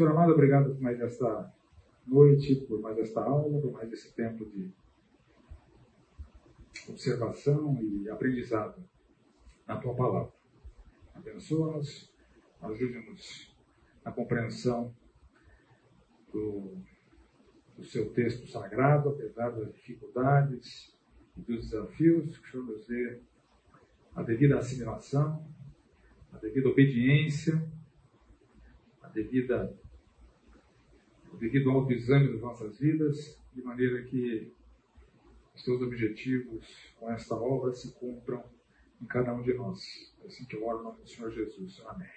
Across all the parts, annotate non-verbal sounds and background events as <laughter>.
Senhor amado, obrigado por mais esta noite, por mais esta aula, por mais esse tempo de observação e aprendizado na tua palavra. Abençoa-nos, ajude-nos na compreensão do, do seu texto sagrado, apesar das dificuldades e dos desafios, que o Senhor nos dê a devida assimilação, a devida obediência, a devida, devido autoexame das nossas vidas, de maneira que os seus objetivos com esta obra se cumpram em cada um de nós. É assim que eu oro no nome do Senhor Jesus. Amém.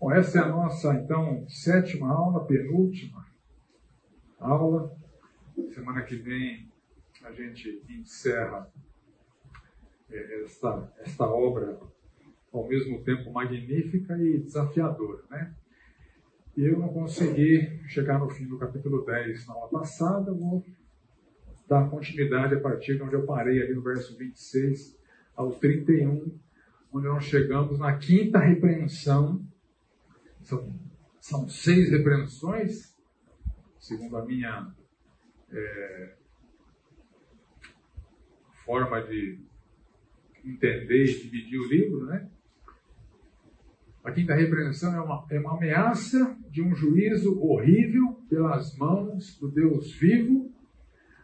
Bom, essa é a nossa, então, sétima aula, penúltima aula. Semana que vem a gente encerra é, esta, esta obra ao mesmo tempo magnífica e desafiadora, né? Eu não consegui chegar no fim do capítulo 10 na aula passada, vou dar continuidade a partir de onde eu parei ali no verso 26 ao 31, onde nós chegamos na quinta repreensão. São, são seis repreensões, segundo a minha é, forma de entender e dividir o livro, né? A quinta repreensão é uma, é uma ameaça de um juízo horrível pelas mãos do Deus vivo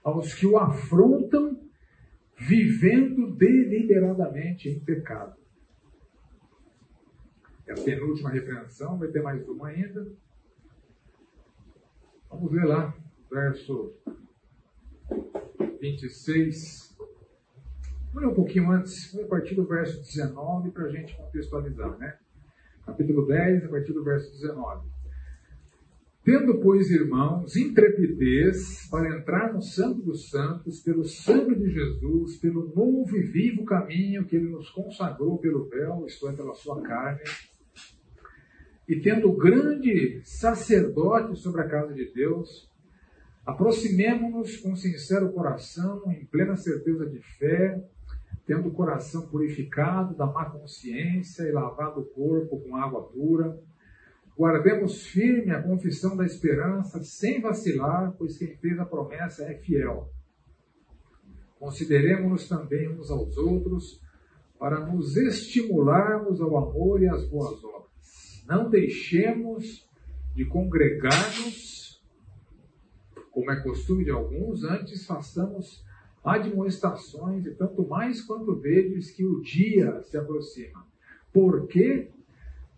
aos que o afrontam vivendo deliberadamente em pecado. É a penúltima repreensão, vai ter mais uma ainda. Vamos ver lá, verso 26. Vamos ler um pouquinho antes, vamos partir do verso 19 para a gente contextualizar, né? Capítulo 10, a partir do verso 19. Tendo, pois, irmãos, intrepidez para entrar no Santo dos Santos, pelo sangue de Jesus, pelo novo e vivo caminho que ele nos consagrou pelo véu, isto é, pela sua carne, e tendo grande sacerdote sobre a casa de Deus, aproximemo-nos com sincero coração, em plena certeza de fé, tendo o coração purificado da má consciência e lavado o corpo com água pura Guardemos firme a confissão da esperança, sem vacilar, pois quem fez a promessa é fiel. Consideremos-nos também uns aos outros, para nos estimularmos ao amor e às boas obras. Não deixemos de congregar-nos, como é costume de alguns, antes façamos admoestações, e tanto mais quando vedes que o dia se aproxima. Porque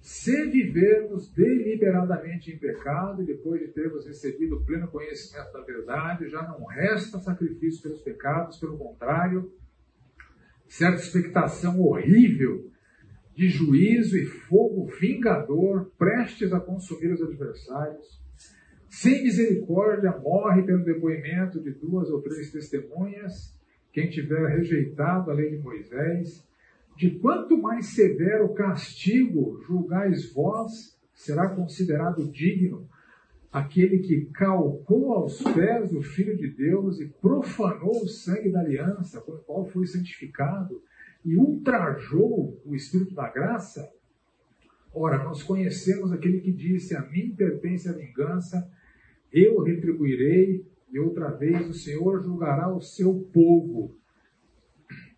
se vivermos deliberadamente em pecado e depois de termos recebido o pleno conhecimento da verdade, já não resta sacrifício pelos pecados, pelo contrário, certa expectação horrível de juízo e fogo vingador prestes a consumir os adversários. Sem misericórdia morre pelo depoimento de duas ou três testemunhas quem tiver rejeitado a lei de Moisés de quanto mais severo castigo julgais vós, será considerado digno aquele que calcou aos pés o Filho de Deus e profanou o sangue da aliança, com o qual foi santificado, e ultrajou o Espírito da graça? Ora, nós conhecemos aquele que disse: A mim pertence a vingança, eu retribuirei, e outra vez o Senhor julgará o seu povo.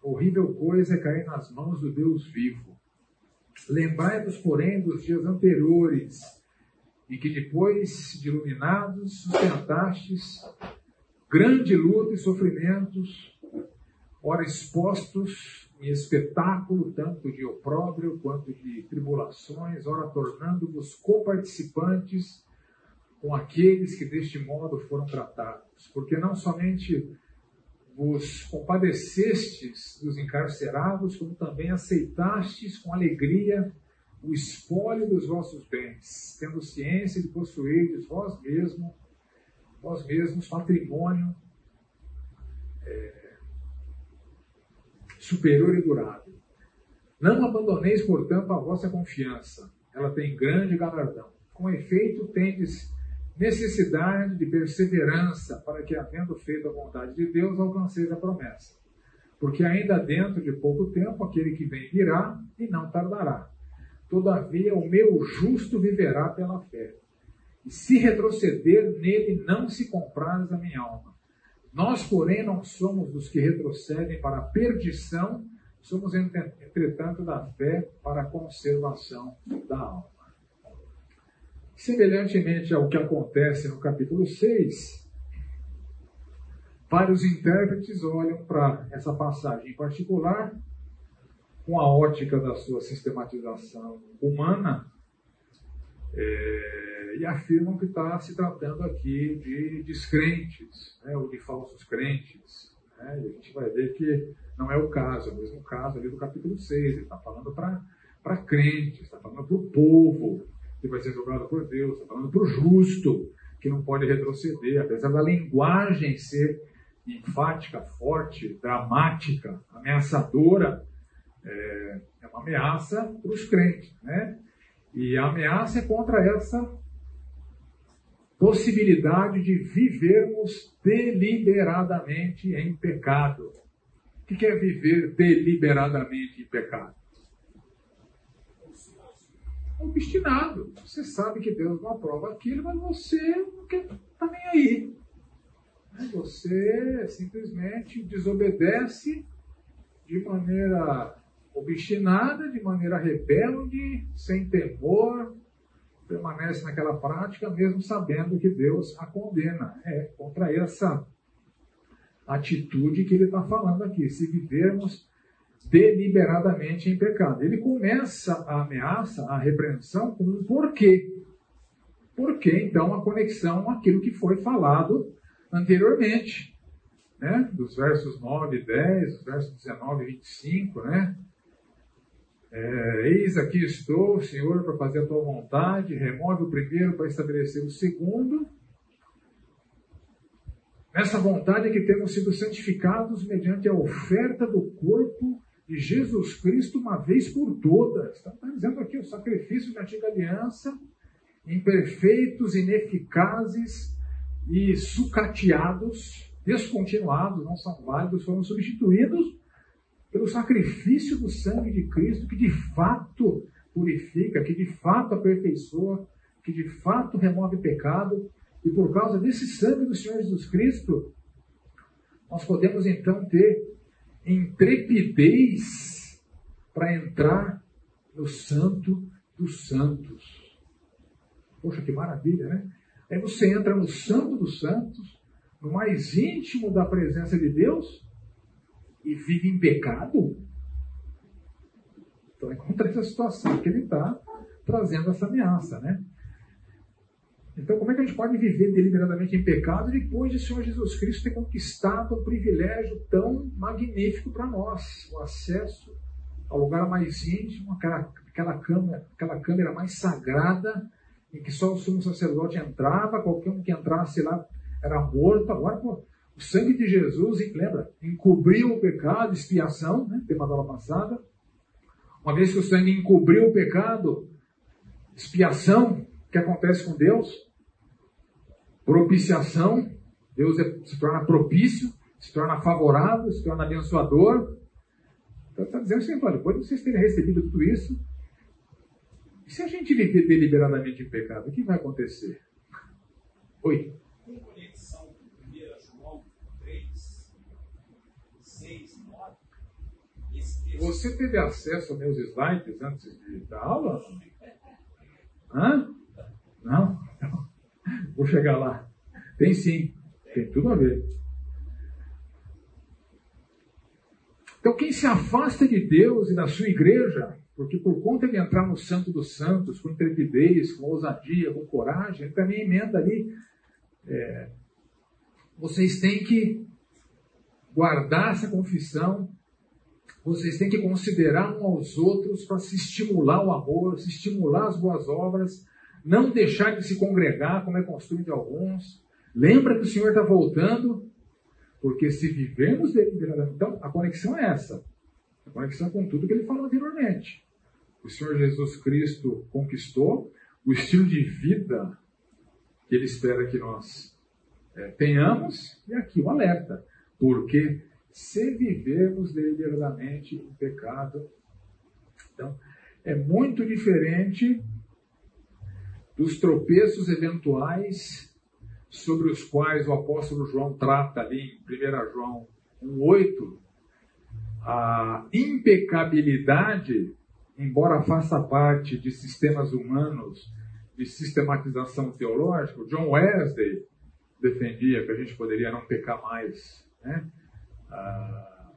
Horrível coisa é cair nas mãos do Deus vivo. Lembrai-vos, porém, dos dias anteriores, em que depois de iluminados sustentastes grande luta e sofrimentos, ora expostos em espetáculo tanto de opróbrio quanto de tribulações, ora tornando-vos coparticipantes com aqueles que deste modo foram tratados. Porque não somente vos compadecestes dos encarcerados, como também aceitastes com alegria o espólio dos vossos bens, tendo ciência de possuirdes vós mesmos, vós mesmos patrimônio é, superior e durável. Não abandoneis, portanto, a vossa confiança, ela tem grande galardão. Com efeito, tendes necessidade de perseverança para que, havendo feito a vontade de Deus, alcanceis a promessa. Porque ainda dentro de pouco tempo aquele que vem virá e não tardará. Todavia, o meu justo viverá pela fé. e se retroceder nele, não se compraz a minha alma. Nós, porém, não somos dos que retrocedem para a perdição, somos, entretanto, da fé para a conservação da alma. Semelhantemente ao que acontece no capítulo 6, vários intérpretes olham para essa passagem em particular com a ótica da sua sistematização humana é, e afirmam que está se tratando aqui de descrentes, né, ou de falsos crentes. Né, e a gente vai ver que não é o caso, é o mesmo caso ali do capítulo 6. Ele está falando para crentes, está falando para o povo que vai ser julgado por Deus, está falando para o justo que não pode retroceder, apesar da linguagem ser enfática, forte, dramática, ameaçadora, é, é uma ameaça para os crentes, né? E a ameaça é contra essa possibilidade de vivermos deliberadamente em pecado. O que é viver deliberadamente em pecado? Obstinado. Você sabe que Deus não aprova aquilo, mas você não quer tá nem aí. Né? Você simplesmente desobedece de maneira obstinada, de maneira rebelde, sem temor, permanece naquela prática, mesmo sabendo que Deus a condena. É contra essa atitude que ele está falando aqui. Se vivermos deliberadamente em pecado. Ele começa a ameaça, a repreensão, com um porquê. Porquê, então, a conexão aquilo que foi falado anteriormente. Né? Dos versos 9 e 10, dos versos 19 e 25, né? É, Eis aqui estou, Senhor, para fazer a tua vontade. Remove o primeiro para estabelecer o segundo. Nessa vontade é que temos sido santificados mediante a oferta do corpo de Jesus Cristo uma vez por todas. Está tá dizendo aqui o sacrifício da antiga aliança, imperfeitos, ineficazes e sucateados, descontinuados, não são válidos, foram substituídos pelo sacrifício do sangue de Cristo, que de fato purifica, que de fato aperfeiçoa, que de fato remove pecado. E por causa desse sangue do Senhor Jesus Cristo, nós podemos então ter intrepidez para entrar no Santo dos Santos. Poxa, que maravilha, né? Aí você entra no Santo dos Santos, no mais íntimo da presença de Deus, e vive em pecado, então é contra essa situação que ele está trazendo essa ameaça, né? Então, como é que a gente pode viver deliberadamente em pecado depois de Senhor Jesus Cristo ter conquistado um privilégio tão magnífico para nós, o acesso ao lugar mais íntimo, aquela, aquela, câmara, aquela câmera mais sagrada, em que só o sumo sacerdote entrava, qualquer um que entrasse lá era morto. Agora, pô, o sangue de Jesus, lembra, encobriu o pecado, expiação, né? tema da aula passada. Uma vez que o sangue encobriu o pecado, expiação, que acontece com Deus? Propiciação, Deus é, se torna propício, se torna favorável, se torna abençoador. Então está dizendo assim, olha, depois de vocês terem recebido tudo isso, e se a gente viver deliberadamente em pecado, o que vai acontecer? Oi? Você teve acesso aos meus slides antes de, da aula? <laughs> Hã? Não? Vou chegar lá. Tem sim. Tem tudo a ver. Então, quem se afasta de Deus e da sua igreja, porque por conta de entrar no Santo dos Santos, com intrepidez, com ousadia, com coragem, ele também emenda ali. É, vocês têm que guardar essa confissão vocês têm que considerar um aos outros para se estimular o amor, se estimular as boas obras, não deixar de se congregar, como é costume de alguns. Lembra que o Senhor está voltando, porque se vivemos deliberadamente. Então, a conexão é essa. A conexão com tudo que ele falou anteriormente. O Senhor Jesus Cristo conquistou o estilo de vida que ele espera que nós é, tenhamos, e aqui o alerta. Porque se vivermos deliberadamente em pecado. Então, é muito diferente dos tropeços eventuais sobre os quais o apóstolo João trata ali em 1 João 1,8, a impecabilidade, embora faça parte de sistemas humanos de sistematização teológica, John Wesley defendia que a gente poderia não pecar mais. Né? Ah,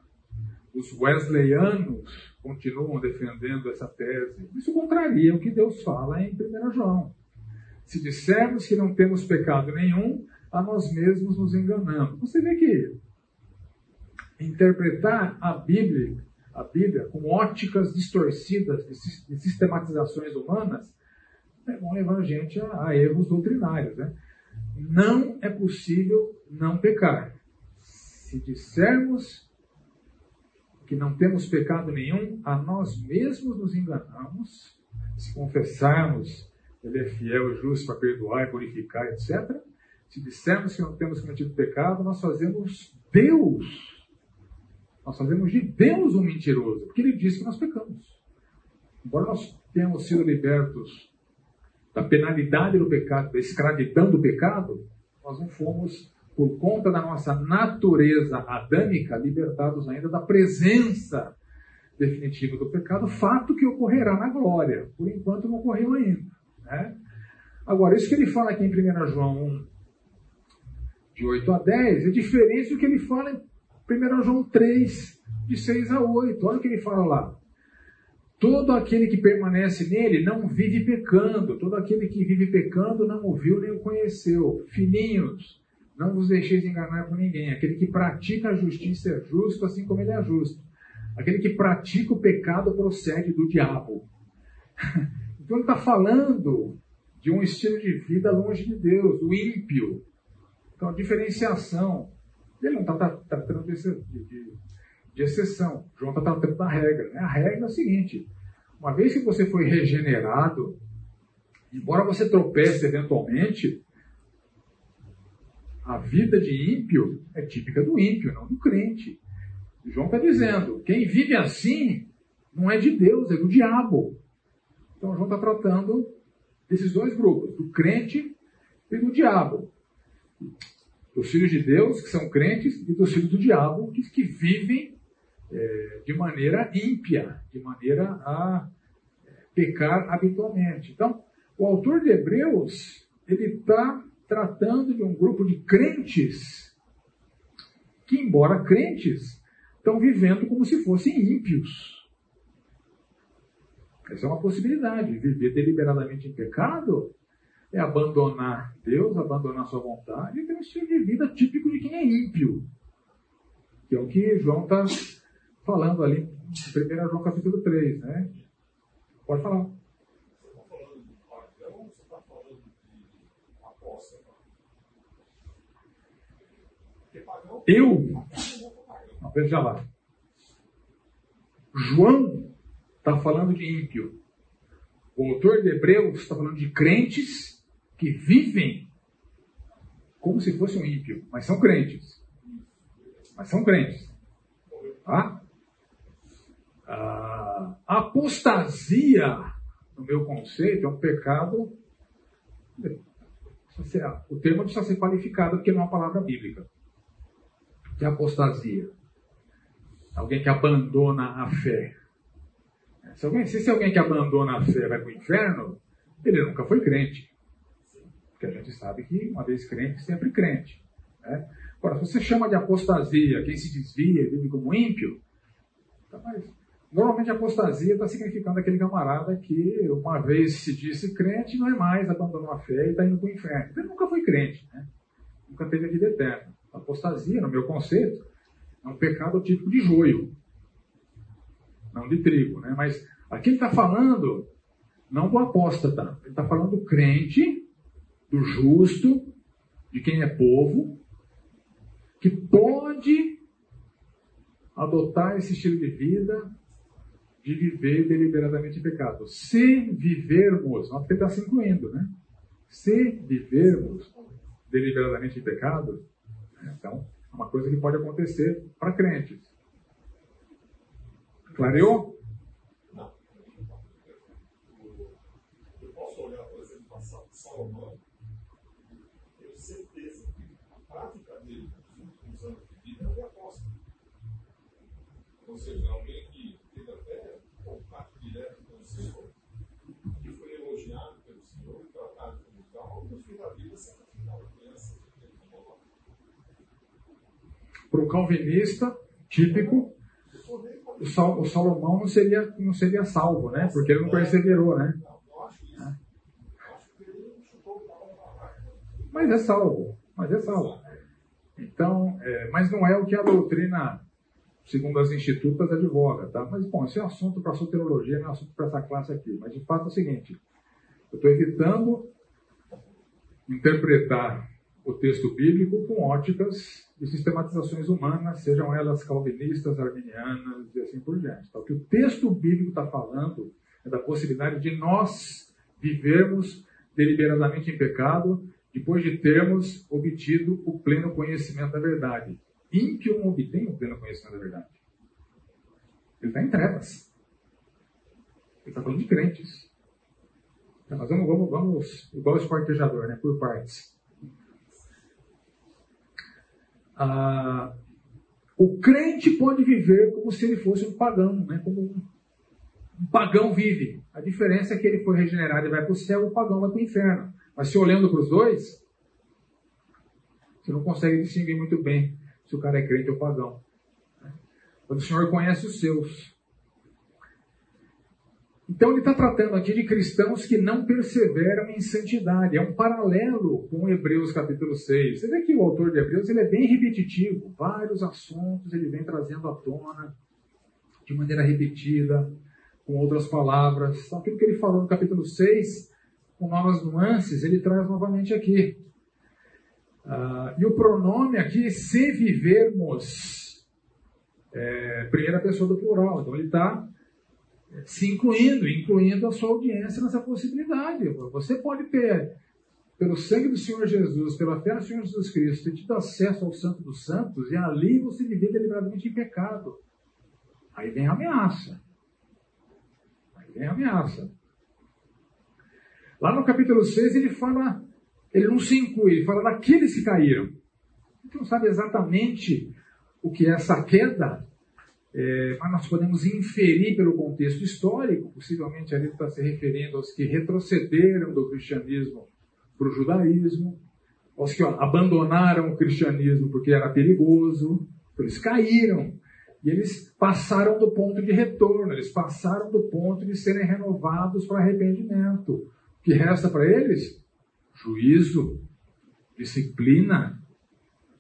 os wesleyanos continuam defendendo essa tese. Isso contraria o que Deus fala em 1 João. Se dissermos que não temos pecado nenhum, a nós mesmos nos enganamos. Você vê que interpretar a Bíblia, a Bíblia com óticas distorcidas de sistematizações humanas é vão levar a gente a, a erros doutrinários. Né? Não é possível não pecar. Se dissermos que não temos pecado nenhum, a nós mesmos nos enganamos. Se confessarmos, Ele é fiel e justo para perdoar e purificar, etc. Se dissermos que não temos cometido pecado, nós fazemos Deus nós fazemos de Deus um mentiroso, porque ele diz que nós pecamos. Embora nós tenhamos sido libertos da penalidade do pecado, da escravidão do pecado, nós não fomos, por conta da nossa natureza adâmica, libertados ainda da presença definitiva do pecado, fato que ocorrerá na glória. Por enquanto não ocorreu ainda. Né? Agora, isso que ele fala aqui em 1 João 1, de 8 a 10, é diferente do que ele fala em 1 João 3, de 6 a 8. Olha o que ele fala lá. Todo aquele que permanece nele não vive pecando. Todo aquele que vive pecando não ouviu nem o conheceu. Filhinhos, não vos deixeis enganar por ninguém. Aquele que pratica a justiça é justo, assim como ele é justo. Aquele que pratica o pecado procede do diabo. <laughs> Então ele está falando de um estilo de vida longe de Deus, o ímpio. Então a diferenciação. Ele não está tratando de, de, de, exceção. João está tratando da regra. Né? A regra é o seguinte: uma vez que você foi regenerado, embora você tropece eventualmente, a vida de ímpio é típica do ímpio, não do crente. João está dizendo: quem vive assim não é de Deus, é do diabo. Então João está tratando desses dois grupos, do crente e do diabo dos filhos de Deus, que são crentes, e dos filhos do diabo, que, vivem é, de maneira ímpia, de maneira a é, pecar habitualmente. Então, o autor de Hebreus, ele está tratando de um grupo de crentes que, embora crentes, estão vivendo como se fossem ímpios. Essa é uma possibilidade. Viver deliberadamente em pecado é abandonar Deus, abandonar sua vontade e ter um estilo de vida típico de quem é ímpio. Que é o que João está falando ali em 1 João capítulo 3, né? Pode falar. Eu? Não, veja lá. João está falando de ímpio. O autor de Hebreus está falando de crentes que vivem como se fosse um ímpio, mas são crentes. Mas são crentes. Tá? A apostasia, no meu conceito, é um pecado. O termo precisa ser qualificado porque não é uma palavra bíblica. Que é apostasia? Alguém que abandona a fé. Se, alguém, se alguém que abandona a fé vai para o inferno, ele nunca foi crente. Porque a gente sabe que, uma vez crente, sempre crente. Né? Agora, se você chama de apostasia quem se desvia e vive como ímpio, tá mais... normalmente apostasia está significando aquele camarada que uma vez se disse crente não é mais, abandonou a fé e está indo para o inferno. Ele nunca foi crente, né? nunca teve a vida eterna. Apostasia, no meu conceito, é um pecado típico de joio, não de trigo. Né? Mas aqui ele está falando não do apóstata, ele está falando do crente do justo, de quem é povo, que pode adotar esse estilo de vida de viver deliberadamente em pecado. Se vivermos, nós ele está se incluindo, né? Se vivermos deliberadamente em pecado, né? então é uma coisa que pode acontecer para crentes. Clareou? Não. Eu posso olhar, por exemplo, para certeza que a prática dele nos últimos anos de vida é. Ou seja, alguém que teve até contato direto com o Senhor, que foi elogiado pelo Senhor, tratado como tal, no fim da vida. Para o calvinista, típico, o, o Salomão não seria, não seria salvo, né? Porque ele não perseverou, né? Mas é salvo, mas é salvo. Então, é, mas não é o que a doutrina, segundo as institutas, advoga, tá? Mas, bom, esse é um assunto para a soteriologia, não é um assunto para essa classe aqui. Mas, de fato, é o seguinte, eu estou evitando interpretar o texto bíblico com óticas de sistematizações humanas, sejam elas calvinistas, arminianas e assim por diante. Então, o que o texto bíblico está falando é da possibilidade de nós vivermos deliberadamente em pecado depois de termos obtido o pleno conhecimento da verdade. Ímpio não obtém o pleno conhecimento da verdade. Ele está em trevas. Ele está falando de crentes. Então, nós vamos, vamos, vamos igual o espartejador, né? por partes. Ah, o crente pode viver como se ele fosse um pagão, né? como um, pagão vive. A diferença é que ele foi regenerado e vai para o céu, o pagão vai para o inferno. Mas se olhando para os dois, você não consegue distinguir muito bem se o cara é crente ou pagão. Quando o Senhor conhece os seus. Então ele está tratando aqui de cristãos que não perseveram em santidade. É um paralelo com Hebreus capítulo 6. Você vê que o autor de Hebreus ele é bem repetitivo. Vários assuntos ele vem trazendo à tona de maneira repetida, com outras palavras. Então, aquilo que ele falou no capítulo 6, com novas nuances, ele traz novamente aqui. Uh, e o pronome aqui, se vivermos, é, primeira pessoa do plural. Então ele está se incluindo, incluindo a sua audiência nessa possibilidade. Você pode ter, pelo sangue do Senhor Jesus, pela fé no Senhor Jesus Cristo, ter tido acesso ao Santo dos Santos e ali você viver deliberadamente em pecado. Aí vem a ameaça. Aí vem a ameaça. Lá no capítulo 6 ele fala, ele não se inclui, ele fala daqueles que caíram. A gente não sabe exatamente o que é essa queda, é, mas nós podemos inferir pelo contexto histórico, possivelmente ali está se referindo aos que retrocederam do cristianismo para o judaísmo, aos que ó, abandonaram o cristianismo porque era perigoso, então eles caíram. E eles passaram do ponto de retorno, eles passaram do ponto de serem renovados para arrependimento. O que resta para eles? Juízo, disciplina,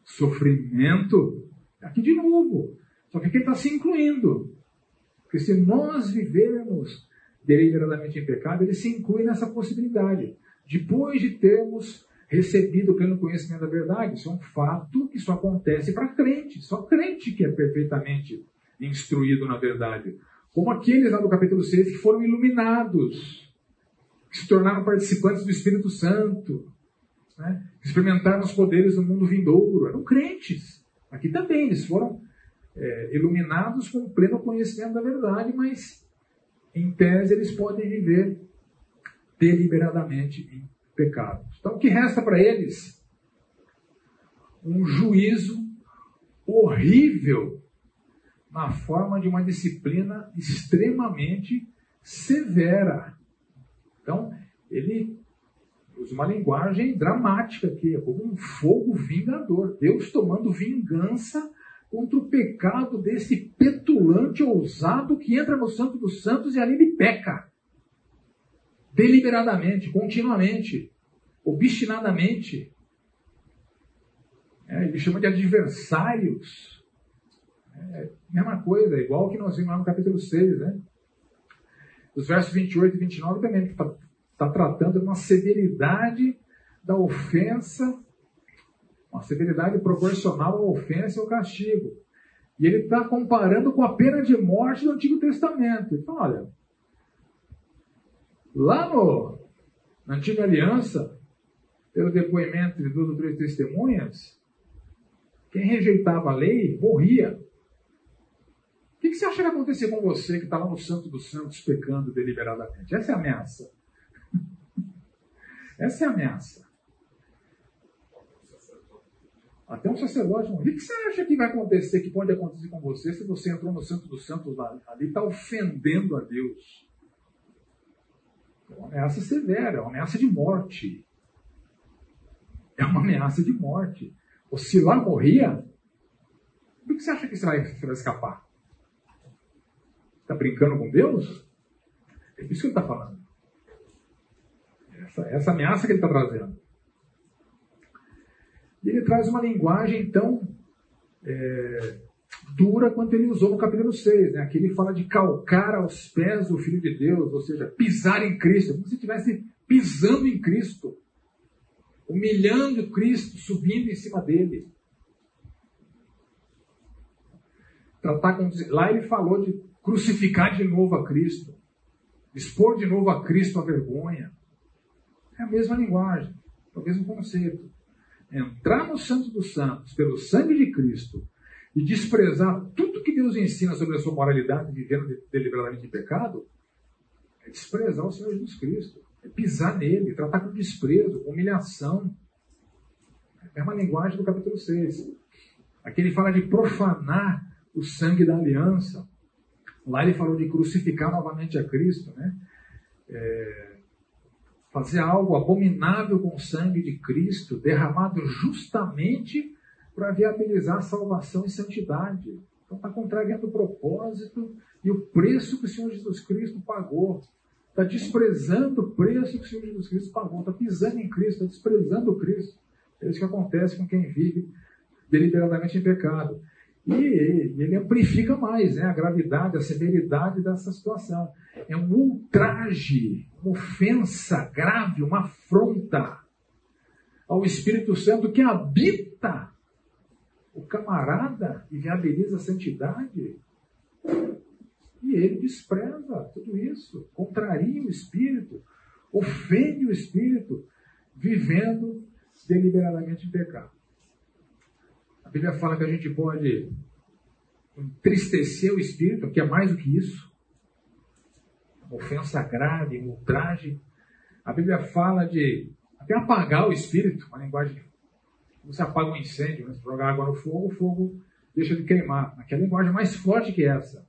sofrimento. Aqui de novo, só que aqui está se incluindo. Porque se nós vivermos deliberadamente em pecado, ele se inclui nessa possibilidade. Depois de termos recebido o pleno conhecimento da verdade, isso é um fato que só acontece para crente. Só crente que é perfeitamente instruído na verdade. Como aqueles lá do capítulo 6 que foram iluminados, que se tornaram participantes do Espírito Santo, né? experimentaram os poderes do mundo vindouro. Eram crentes. Aqui também, eles foram é, iluminados com pleno conhecimento da verdade, mas em tese eles podem viver deliberadamente em pecado. Então o que resta para eles? Um juízo horrível na forma de uma disciplina extremamente severa. Então, ele usa uma linguagem dramática aqui, é como um fogo vingador. Deus tomando vingança contra o pecado desse petulante ousado que entra no Santo dos Santos e ali ele peca. Deliberadamente, continuamente, obstinadamente. É, ele chama de adversários. É, mesma coisa, igual que nós vimos lá no capítulo 6, né? Os versos 28 e 29 também está tá tratando de uma severidade da ofensa uma severidade proporcional à ofensa e ao castigo. E ele está comparando com a pena de morte do Antigo Testamento. Então, olha, lá no, na Antiga Aliança, pelo depoimento de duas ou três testemunhas, quem rejeitava a lei morria. O que, que você acha que vai acontecer com você que está lá no Santo dos Santos pecando deliberadamente? Essa é a ameaça. <laughs> Essa é a ameaça. Até um sacerdote, o que você acha que vai acontecer, que pode acontecer com você se você entrou no Santo dos Santos ali, está ofendendo a Deus? É uma ameaça severa, é uma ameaça de morte. É uma ameaça de morte. Ou se lá morria, por que você acha que você vai, você vai escapar? Está brincando com Deus? É isso que ele está falando. Essa, essa ameaça que ele está trazendo. Ele traz uma linguagem tão é, dura quanto ele usou no capítulo 6. Né? Aqui ele fala de calcar aos pés do Filho de Deus, ou seja, pisar em Cristo, como se estivesse pisando em Cristo, humilhando Cristo, subindo em cima dele. Tratar com, lá ele falou de crucificar de novo a Cristo, expor de novo a Cristo a vergonha. É a mesma linguagem, é o mesmo conceito entrar no Santo dos Santos pelo sangue de Cristo e desprezar tudo que Deus ensina sobre a sua moralidade, vivendo deliberadamente em pecado, é desprezar o Senhor Jesus Cristo. É pisar nele, tratar com desprezo, com humilhação. É uma linguagem do capítulo 6. Aqui ele fala de profanar o sangue da aliança. Lá ele falou de crucificar novamente a Cristo, né? É, fazer algo abominável com o sangue de Cristo, derramado justamente para viabilizar salvação e santidade. Então está contrariando o propósito e o preço que o Senhor Jesus Cristo pagou. Está desprezando o preço que o Senhor Jesus Cristo pagou. Está pisando em Cristo, está desprezando o Cristo. É isso que acontece com quem vive deliberadamente em pecado. E ele amplifica mais né, a gravidade, a severidade dessa situação. É um ultraje, uma ofensa grave, uma afronta ao Espírito Santo que habita o camarada e viabiliza a santidade. E ele despreza tudo isso, contraria o Espírito, ofende o Espírito, vivendo deliberadamente em pecado. A Bíblia fala que a gente pode entristecer o espírito, que é mais do que isso. Ofensa grave, ultraje. A Bíblia fala de até apagar o espírito, uma linguagem. Você apaga um incêndio, né? jogar água no fogo, o fogo deixa de queimar. Aquela linguagem mais forte que essa.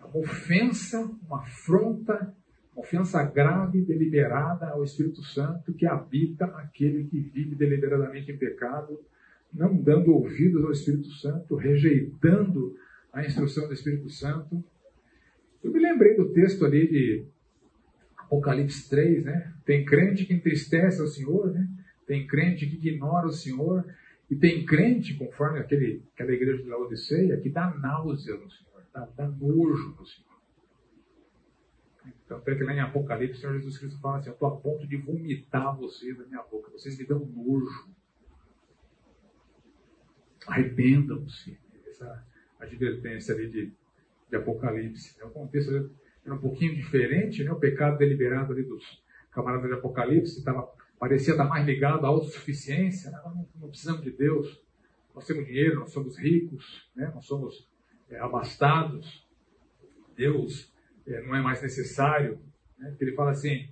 É uma ofensa, uma afronta, uma ofensa grave, deliberada ao Espírito Santo que habita aquele que vive deliberadamente em pecado não dando ouvidos ao Espírito Santo, rejeitando a instrução do Espírito Santo. Eu me lembrei do texto ali de Apocalipse 3, né? Tem crente que entristece ao Senhor, né? Tem crente que ignora o Senhor, e tem crente, conforme aquele, aquela igreja de Laodiceia, que dá náusea no Senhor, dá, dá nojo no Senhor. Então, que lá em Apocalipse, o Senhor Jesus Cristo fala assim: Eu estou a ponto de vomitar vocês da minha boca, vocês me dão nojo. Arrependam-se. Essa advertência ali de, de Apocalipse. O contexto era um pouquinho diferente, né? o pecado deliberado ali dos camaradas de Apocalipse tava, parecia estar mais ligado à autossuficiência. Né? Não, não precisamos de Deus, nós temos dinheiro, nós somos ricos, né? nós somos é, abastados. Deus é, não é mais necessário. Né? Ele fala assim: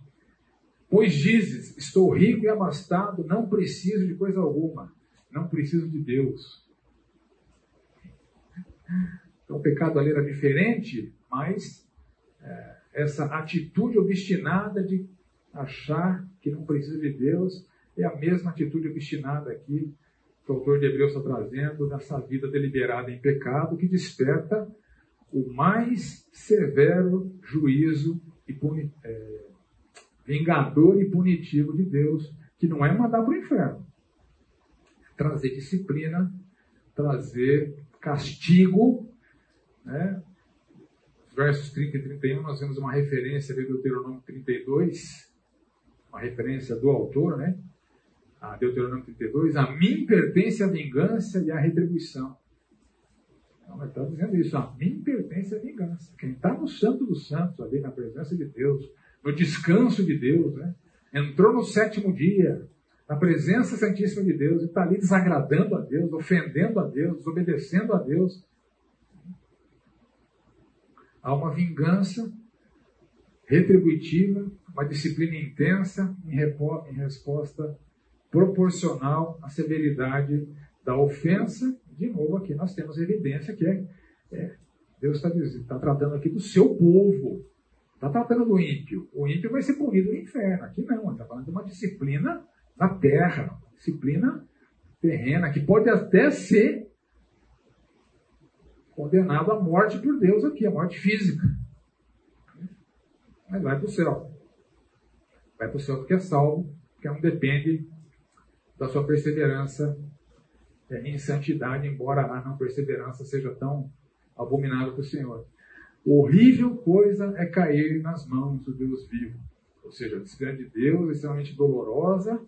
Pois dizes, estou rico e abastado, não preciso de coisa alguma, não preciso de Deus. Então o pecado ali era diferente, mas é, essa atitude obstinada de achar que não precisa de Deus é a mesma atitude obstinada aqui que o autor de Hebreus está trazendo nessa vida deliberada em pecado que desperta o mais severo juízo e puni, é, vingador e punitivo de Deus, que não é mandar para o inferno, trazer disciplina, trazer castigo. Né? Versos 30 e 31, nós vemos uma referência de Deuteronômio 32, uma referência do autor, né? A Deuteronômio 32, a mim pertence a vingança e a retribuição. Então, ele está dizendo isso, a mim pertence a vingança. Quem está no Santo dos Santos, ali na presença de Deus, no descanso de Deus, né? entrou no sétimo dia, na presença santíssima de Deus e está ali desagradando a Deus, ofendendo a Deus, desobedecendo a Deus. Há uma vingança retributiva, uma disciplina intensa em, em resposta proporcional à severidade da ofensa. De novo, aqui nós temos evidência que é, é Deus está tá tratando aqui do seu povo. Está tratando do ímpio. O ímpio vai ser punido no inferno. Aqui não, está falando de uma disciplina na terra, disciplina terrena, que pode até ser condenado à morte por Deus aqui, a morte física. Mas vai para o céu. Vai para o céu porque é salvo, porque não depende da sua perseverança é, em santidade, embora a não perseverança seja tão abominável para o Senhor. Horrível coisa é cair nas mãos do Deus vivo. Ou seja, esse grande Deus, extremamente dolorosa,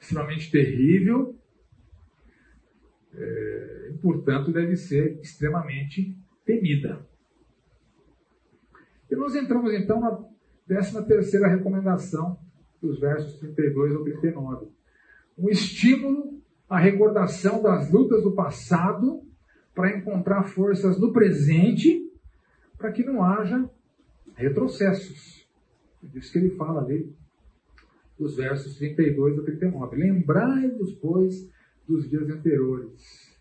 extremamente terrível, é, e, portanto, deve ser extremamente temida. E nós entramos então na 13 terceira recomendação, dos versos 32 ao 39. Um estímulo à recordação das lutas do passado para encontrar forças no presente, para que não haja retrocessos. É isso que ele fala ali, dos versos 32 a 39. Lembrai-vos, pois, dos dias anteriores.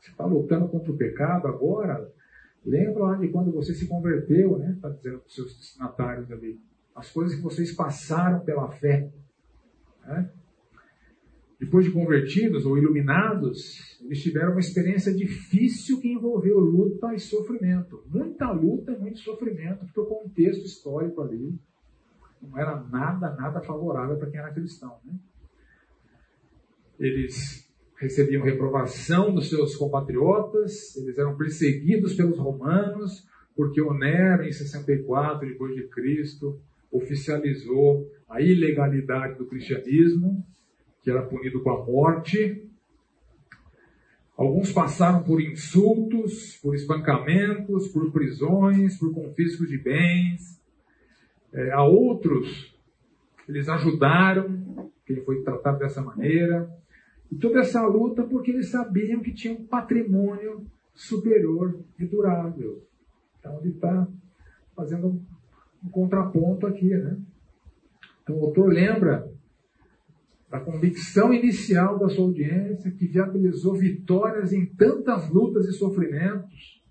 Você está lutando contra o pecado agora? Lembra lá de quando você se converteu, né? Está dizendo para os seus destinatários ali. As coisas que vocês passaram pela fé. Né? Depois de convertidos ou iluminados, eles tiveram uma experiência difícil que envolveu luta e sofrimento. Muita luta e muito sofrimento, porque o contexto histórico ali não era nada, nada favorável para quem era cristão. Né? Eles recebiam reprovação dos seus compatriotas, eles eram perseguidos pelos romanos, porque Onero, em 64 depois de Cristo, oficializou a ilegalidade do cristianismo, que era punido com a morte. Alguns passaram por insultos, por espancamentos, por prisões, por confiscos de bens. É, a outros, eles ajudaram quem foi tratado dessa maneira. E toda essa luta porque eles sabiam que tinha um patrimônio superior e durável. Então ele está fazendo um, um contraponto aqui. Né? Então o autor lembra da convicção inicial da sua audiência, que viabilizou vitórias em tantas lutas e sofrimentos.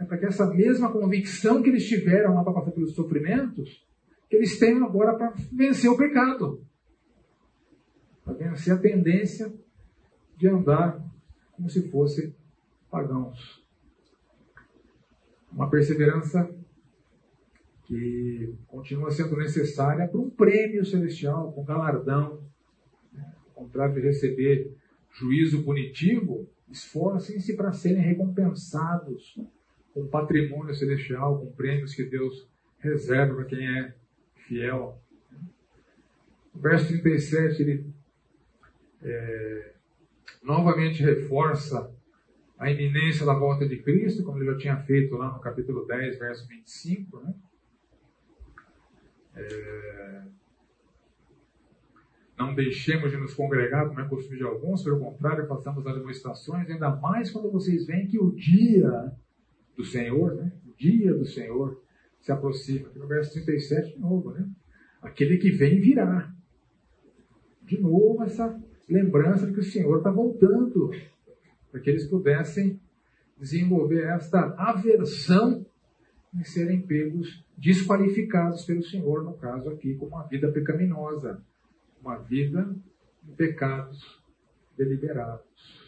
É para que essa mesma convicção que eles tiveram lá para passar pelos sofrimentos, que eles tenham agora para vencer o pecado para vencer a tendência de andar como se fossem pagãos. Uma perseverança que continua sendo necessária para um prêmio celestial, um galardão. Ao contrário de receber juízo punitivo, esforcem-se para serem recompensados com patrimônio celestial, com prêmios que Deus reserva para quem é fiel. O verso 37, ele é, novamente reforça a iminência da volta de Cristo, como ele já tinha feito lá no capítulo 10, verso 25. Né? É, não deixemos de nos congregar, como é costume de alguns, pelo contrário, façamos as demonstrações, ainda mais quando vocês veem que o dia do Senhor, né? o dia do Senhor se aproxima. Aqui no verso 37, de novo, né? aquele que vem virá. De novo, essa lembrança de que o Senhor está voltando, para que eles pudessem desenvolver esta aversão em serem pegos, desqualificados pelo Senhor, no caso aqui, com uma vida pecaminosa, uma vida em pecados deliberados.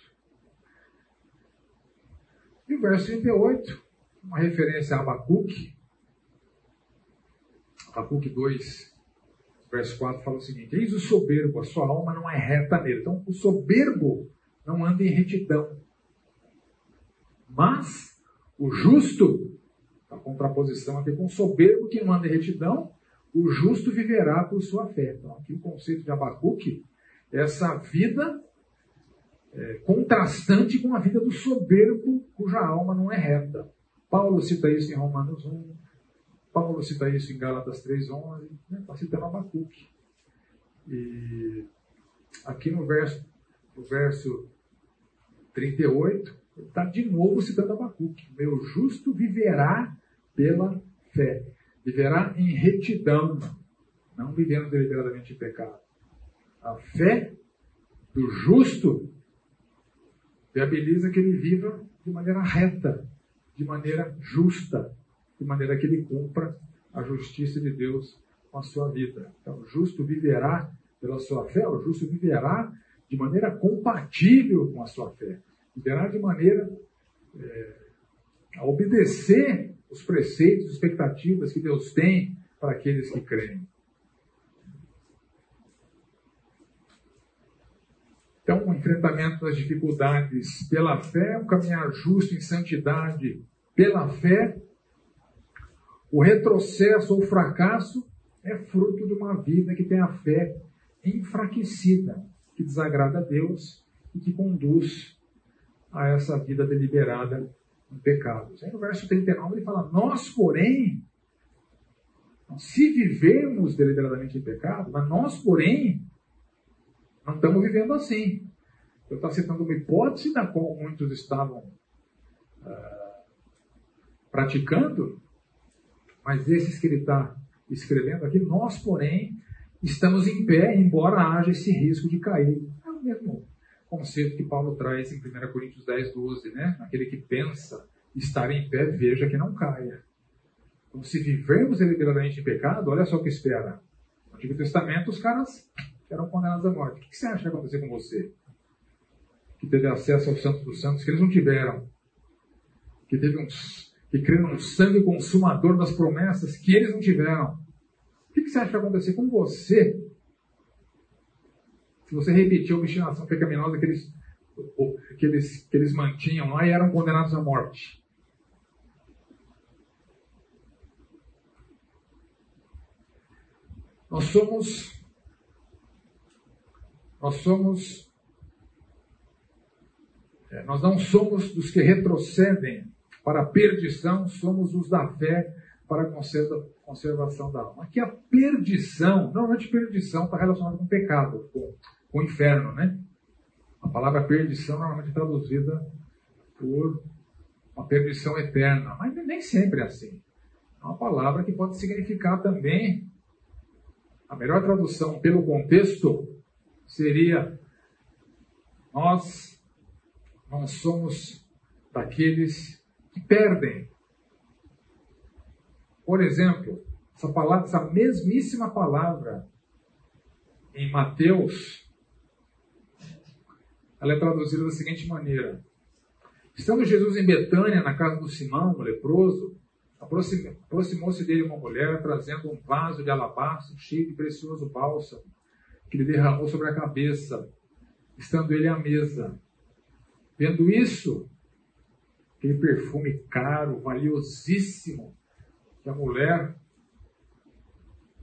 E o verso 38, uma referência a Abacuque, Abacuque 2, verso 4 fala o seguinte: Eis o soberbo, a sua alma não é reta nele. Então, o soberbo não anda em retidão. Mas o justo, a contraposição aqui com o soberbo que não anda em retidão, o justo viverá por sua fé. Então, aqui o conceito de Abacuque essa vida é, contrastante com a vida do soberbo cuja alma não é reta. Paulo cita isso em Romanos 1, Paulo cita isso em Gálatas 3,11, né? está citando Abacuque. E aqui no verso, no verso 38, ele está de novo citando Abacuque. Meu justo viverá pela fé. Viverá em retidão, não vivendo deliberadamente em pecado. A fé do justo viabiliza que ele viva de maneira reta, de maneira justa, de maneira que ele cumpra a justiça de Deus com a sua vida. Então, o justo viverá pela sua fé, o justo viverá de maneira compatível com a sua fé, viverá de maneira é, a obedecer os preceitos, expectativas que Deus tem para aqueles que creem. Então, o enfrentamento das dificuldades pela fé, o caminhar justo em santidade pela fé, o retrocesso ou fracasso é fruto de uma vida que tem a fé enfraquecida, que desagrada a Deus e que conduz a essa vida deliberada em pecados. Aí no verso 39 ele fala: Nós, porém, se vivermos deliberadamente em pecado, mas nós, porém, não estamos vivendo assim. Eu estou citando uma hipótese da qual muitos estavam uh, praticando, mas esses que ele está escrevendo aqui, nós, porém, estamos em pé, embora haja esse risco de cair. É o mesmo conceito que Paulo traz em 1 Coríntios 10, 12, né? Aquele que pensa estar em pé, veja que não caia. Então, se vivermos deliberadamente em pecado, olha só o que espera. No Antigo Testamento, os caras eram condenados à morte. O que você acha que vai acontecer com você? Que teve acesso ao Santo dos Santos, que eles não tiveram. Que teve uns que crê num sangue consumador das promessas que eles não tiveram. O que você acha que vai acontecer com você se você repetir a obstinação pecaminosa que eles, que eles, que eles mantinham lá e eram condenados à morte? Nós somos nós somos nós não somos dos que retrocedem para a perdição, somos os da fé para a conservação da alma. Aqui a perdição, normalmente perdição está relacionada com pecado, com, com o inferno, né? A palavra perdição normalmente é traduzida por uma perdição eterna, mas nem sempre é assim. É uma palavra que pode significar também, a melhor tradução pelo contexto seria nós não somos daqueles que perdem. Por exemplo, essa, palavra, essa mesmíssima palavra em Mateus, ela é traduzida da seguinte maneira: Estando Jesus em Betânia, na casa do Simão, o leproso, aproximou-se dele uma mulher trazendo um vaso de alabastro cheio de precioso bálsamo, que lhe derramou sobre a cabeça, estando ele à mesa. Vendo isso, aquele perfume caro, valiosíssimo, que a mulher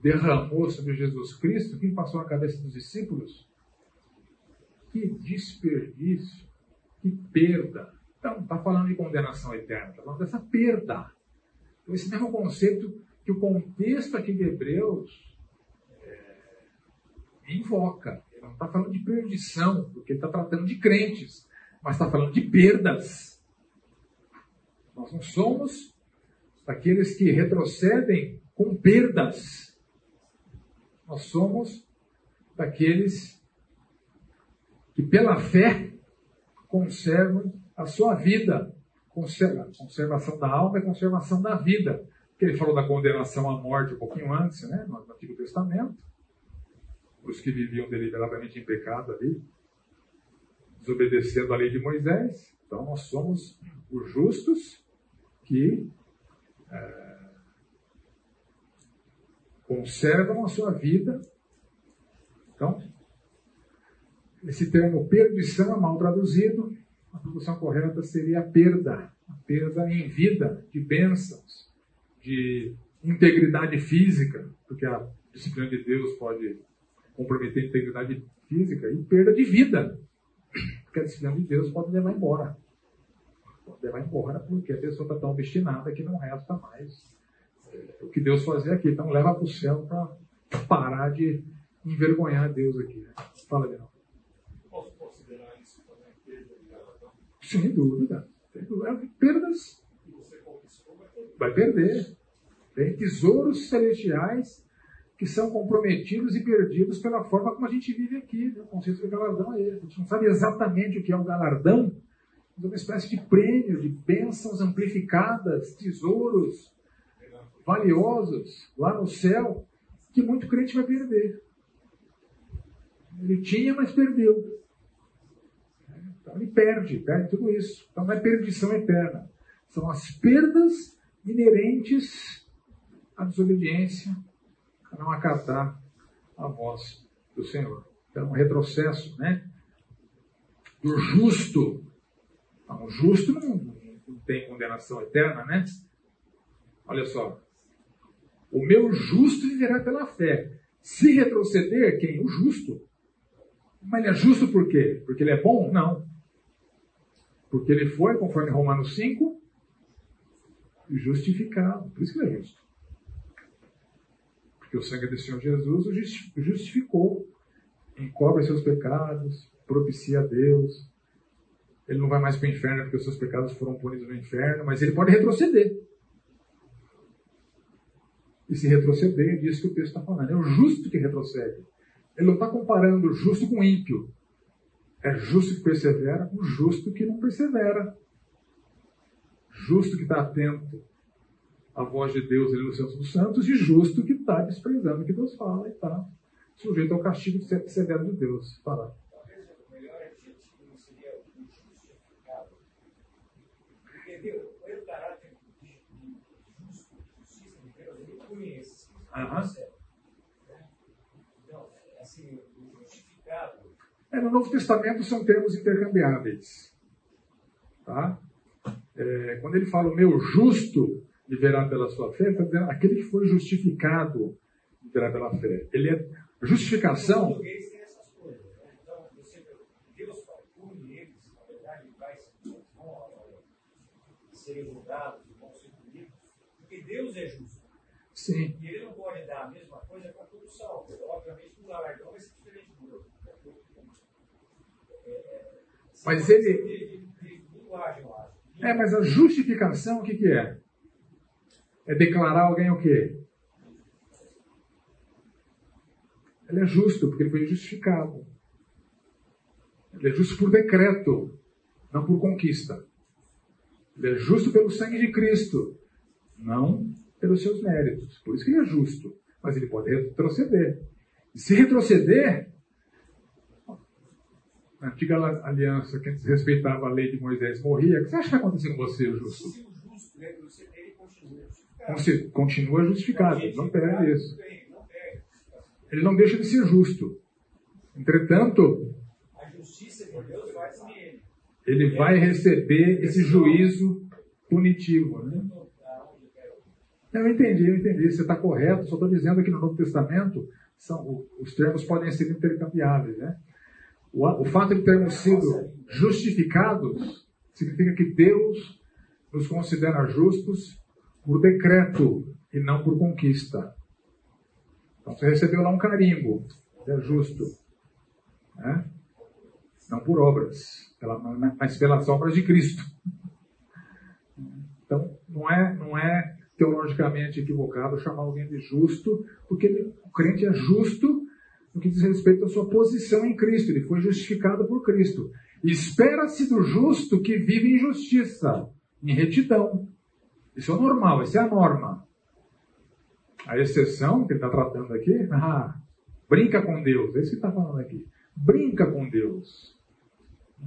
derramou sobre Jesus Cristo, quem passou a cabeça dos discípulos? Que desperdício, que perda. Então, está falando de condenação eterna, está falando dessa perda. Então, esse mesmo conceito que o contexto aqui de Hebreus é, invoca. Ele não está falando de perdição, porque ele está tratando de crentes, mas está falando de perdas. Nós não somos daqueles que retrocedem com perdas. Nós somos daqueles que, pela fé, conservam a sua vida. Conserva, conservação da alma e conservação da vida. Porque ele falou da condenação à morte um pouquinho antes, né, no Antigo Testamento. Os que viviam deliberadamente em pecado ali, desobedecendo a lei de Moisés. Então, nós somos os justos que é, conservam a sua vida. Então, esse termo perdição é mal traduzido. A tradução correta seria perda, a perda em vida, de bênçãos, de integridade física, porque a disciplina de Deus pode comprometer a integridade física, e perda de vida, porque a disciplina de Deus pode levar embora levar embora, porque a pessoa está tão obstinada que não resta mais é, o que Deus fazia aqui. Então leva para o céu para parar de envergonhar Deus aqui. Né? Fala de novo. Posso considerar isso também perda de relação? Sem dúvida. É perdas. Vai perder. Tem tesouros celestiais que são comprometidos e perdidos pela forma como a gente vive aqui. Né? O conceito de galardão é esse. A gente não sabe exatamente o que é o galardão, mas é uma espécie de prêmio, de bênçãos amplificadas, tesouros valiosos lá no céu, que muito crente vai perder. Ele tinha, mas perdeu. Então ele perde, perde tudo isso. Então não é perdição eterna. São as perdas inerentes à desobediência, não acatar a voz do Senhor. Então, um retrocesso, né? Do justo. Não, o justo não, não tem condenação eterna, né? Olha só. O meu justo viverá pela fé. Se retroceder, quem? O justo. Mas ele é justo por quê? Porque ele é bom? Não. Porque ele foi, conforme Romanos 5, justificado. Por isso que ele é justo. Porque o sangue do Senhor Jesus o justificou. Encobre seus pecados, propicia a Deus. Ele não vai mais para o inferno porque os seus pecados foram punidos no inferno, mas ele pode retroceder. E se retroceder, é disso que o texto está falando. É o justo que retrocede. Ele não está comparando o justo com o ímpio. É justo que persevera com o justo que não persevera. Justo que está atento à voz de Deus ali no Santos dos Santos e justo que está desprezando o que Deus fala e está sujeito ao castigo severo de Deus. Fala. Uhum. É, no Novo Testamento são termos intercambiáveis. Tá? É, quando ele fala o meu justo viverá pela sua fé, aquele que foi justificado viverá pela fé. Ele é justificação. serem julgados e vão ser punidos, porque Deus é justo. Sim. E ele não pode dar a mesma coisa para todo salvo. Obviamente, o galardão vai ser diferente do outro. É, é, mas ele. É, mas a justificação, o que, que é? É declarar alguém o quê? Ele é justo, porque ele foi justificado. Ele é justo por decreto, não por conquista. Ele é justo pelo sangue de Cristo, não pelos seus méritos. Por isso que ele é justo. Mas ele pode retroceder. E se retroceder, na antiga aliança, quem desrespeitava a lei de Moisés morria, o que você acha que vai acontecer com você, justo? continua justificado, não perde isso. Ele não deixa de ser justo. Entretanto, ele vai receber esse juízo punitivo. Né? Eu entendi, eu entendi. Você está correto, só estou dizendo que no Novo Testamento são, os termos podem ser intercambiáveis. Né? O, o fato de termos sido justificados significa que Deus nos considera justos por decreto e não por conquista. Então você recebeu lá um carimbo, é justo. Né? Não por obras, mas pelas obras de Cristo. Então não é, não é teologicamente equivocado chamar alguém de justo, porque ele, o crente é justo no que diz respeito à sua posição em Cristo. Ele foi justificado por Cristo. Espera-se do justo que vive em justiça, em retidão. Isso é o normal, isso é a norma. A exceção que ele está tratando aqui, ah, brinca com Deus, é isso que está falando aqui. Brinca com Deus.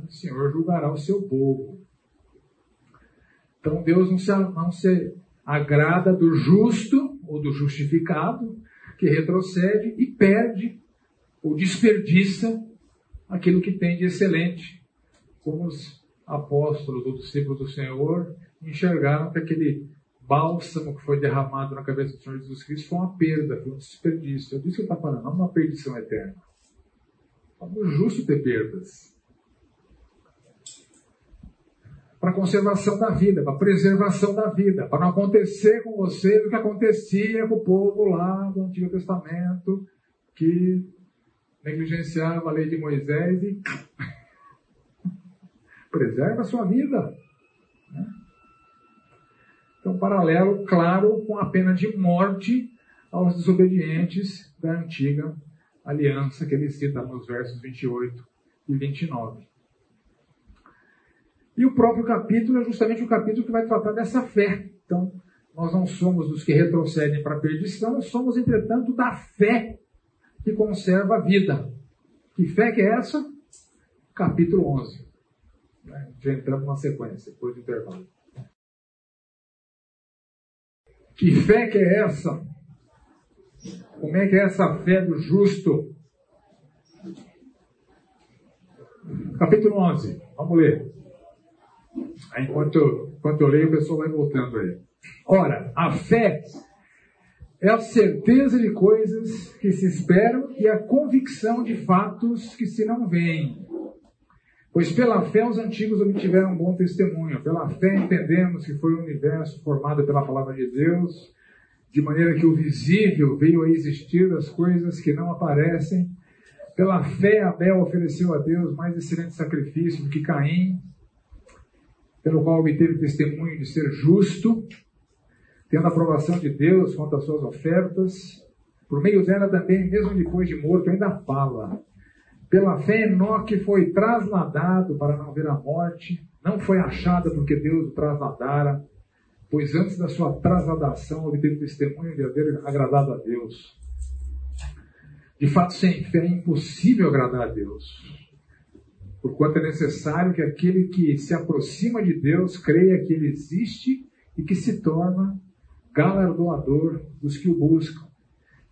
O Senhor julgará o seu povo. Então Deus não se, não se agrada do justo ou do justificado que retrocede e perde ou desperdiça aquilo que tem de excelente, como os apóstolos ou discípulos do Senhor enxergaram que aquele bálsamo que foi derramado na cabeça do Senhor Jesus Cristo foi uma perda, foi um desperdício. É disso que está falando, não uma perdição eterna. É justo ter perdas. Para conservação da vida, para preservação da vida, para não acontecer com você o que acontecia com o povo lá do Antigo Testamento, que negligenciava a lei de Moisés e <laughs> preserva a sua vida. Então, paralelo, claro, com a pena de morte aos desobedientes da antiga aliança que ele cita nos versos 28 e 29. E o próprio capítulo é justamente o capítulo que vai tratar dessa fé. Então, nós não somos dos que retrocedem para a perdição, somos, entretanto, da fé que conserva a vida. Que fé que é essa? Capítulo 11. Já entramos na sequência, depois do intervalo. Que fé que é essa? Como é que é essa fé do justo? Capítulo 11, vamos ler. Enquanto, enquanto eu leio, o pessoal vai voltando aí. Ora, a fé é a certeza de coisas que se esperam e a convicção de fatos que se não veem. Pois pela fé os antigos obtiveram um bom testemunho. Pela fé entendemos que foi o universo formado pela palavra de Deus, de maneira que o visível veio a existir das coisas que não aparecem. Pela fé Abel ofereceu a Deus mais excelente sacrifício do que Caim, pelo qual obteve testemunho de ser justo, tendo a aprovação de Deus quanto às suas ofertas. Por meio dela também, mesmo depois de morto, ainda fala. Pela fé, Enoque foi trasladado para não ver a morte, não foi achado porque Deus o trasladara, pois antes da sua trasladação obteve testemunho de haver agradado a Deus. De fato, sem fé é impossível agradar a Deus porquanto é necessário que aquele que se aproxima de Deus creia que Ele existe e que se torna galardoador dos que o buscam.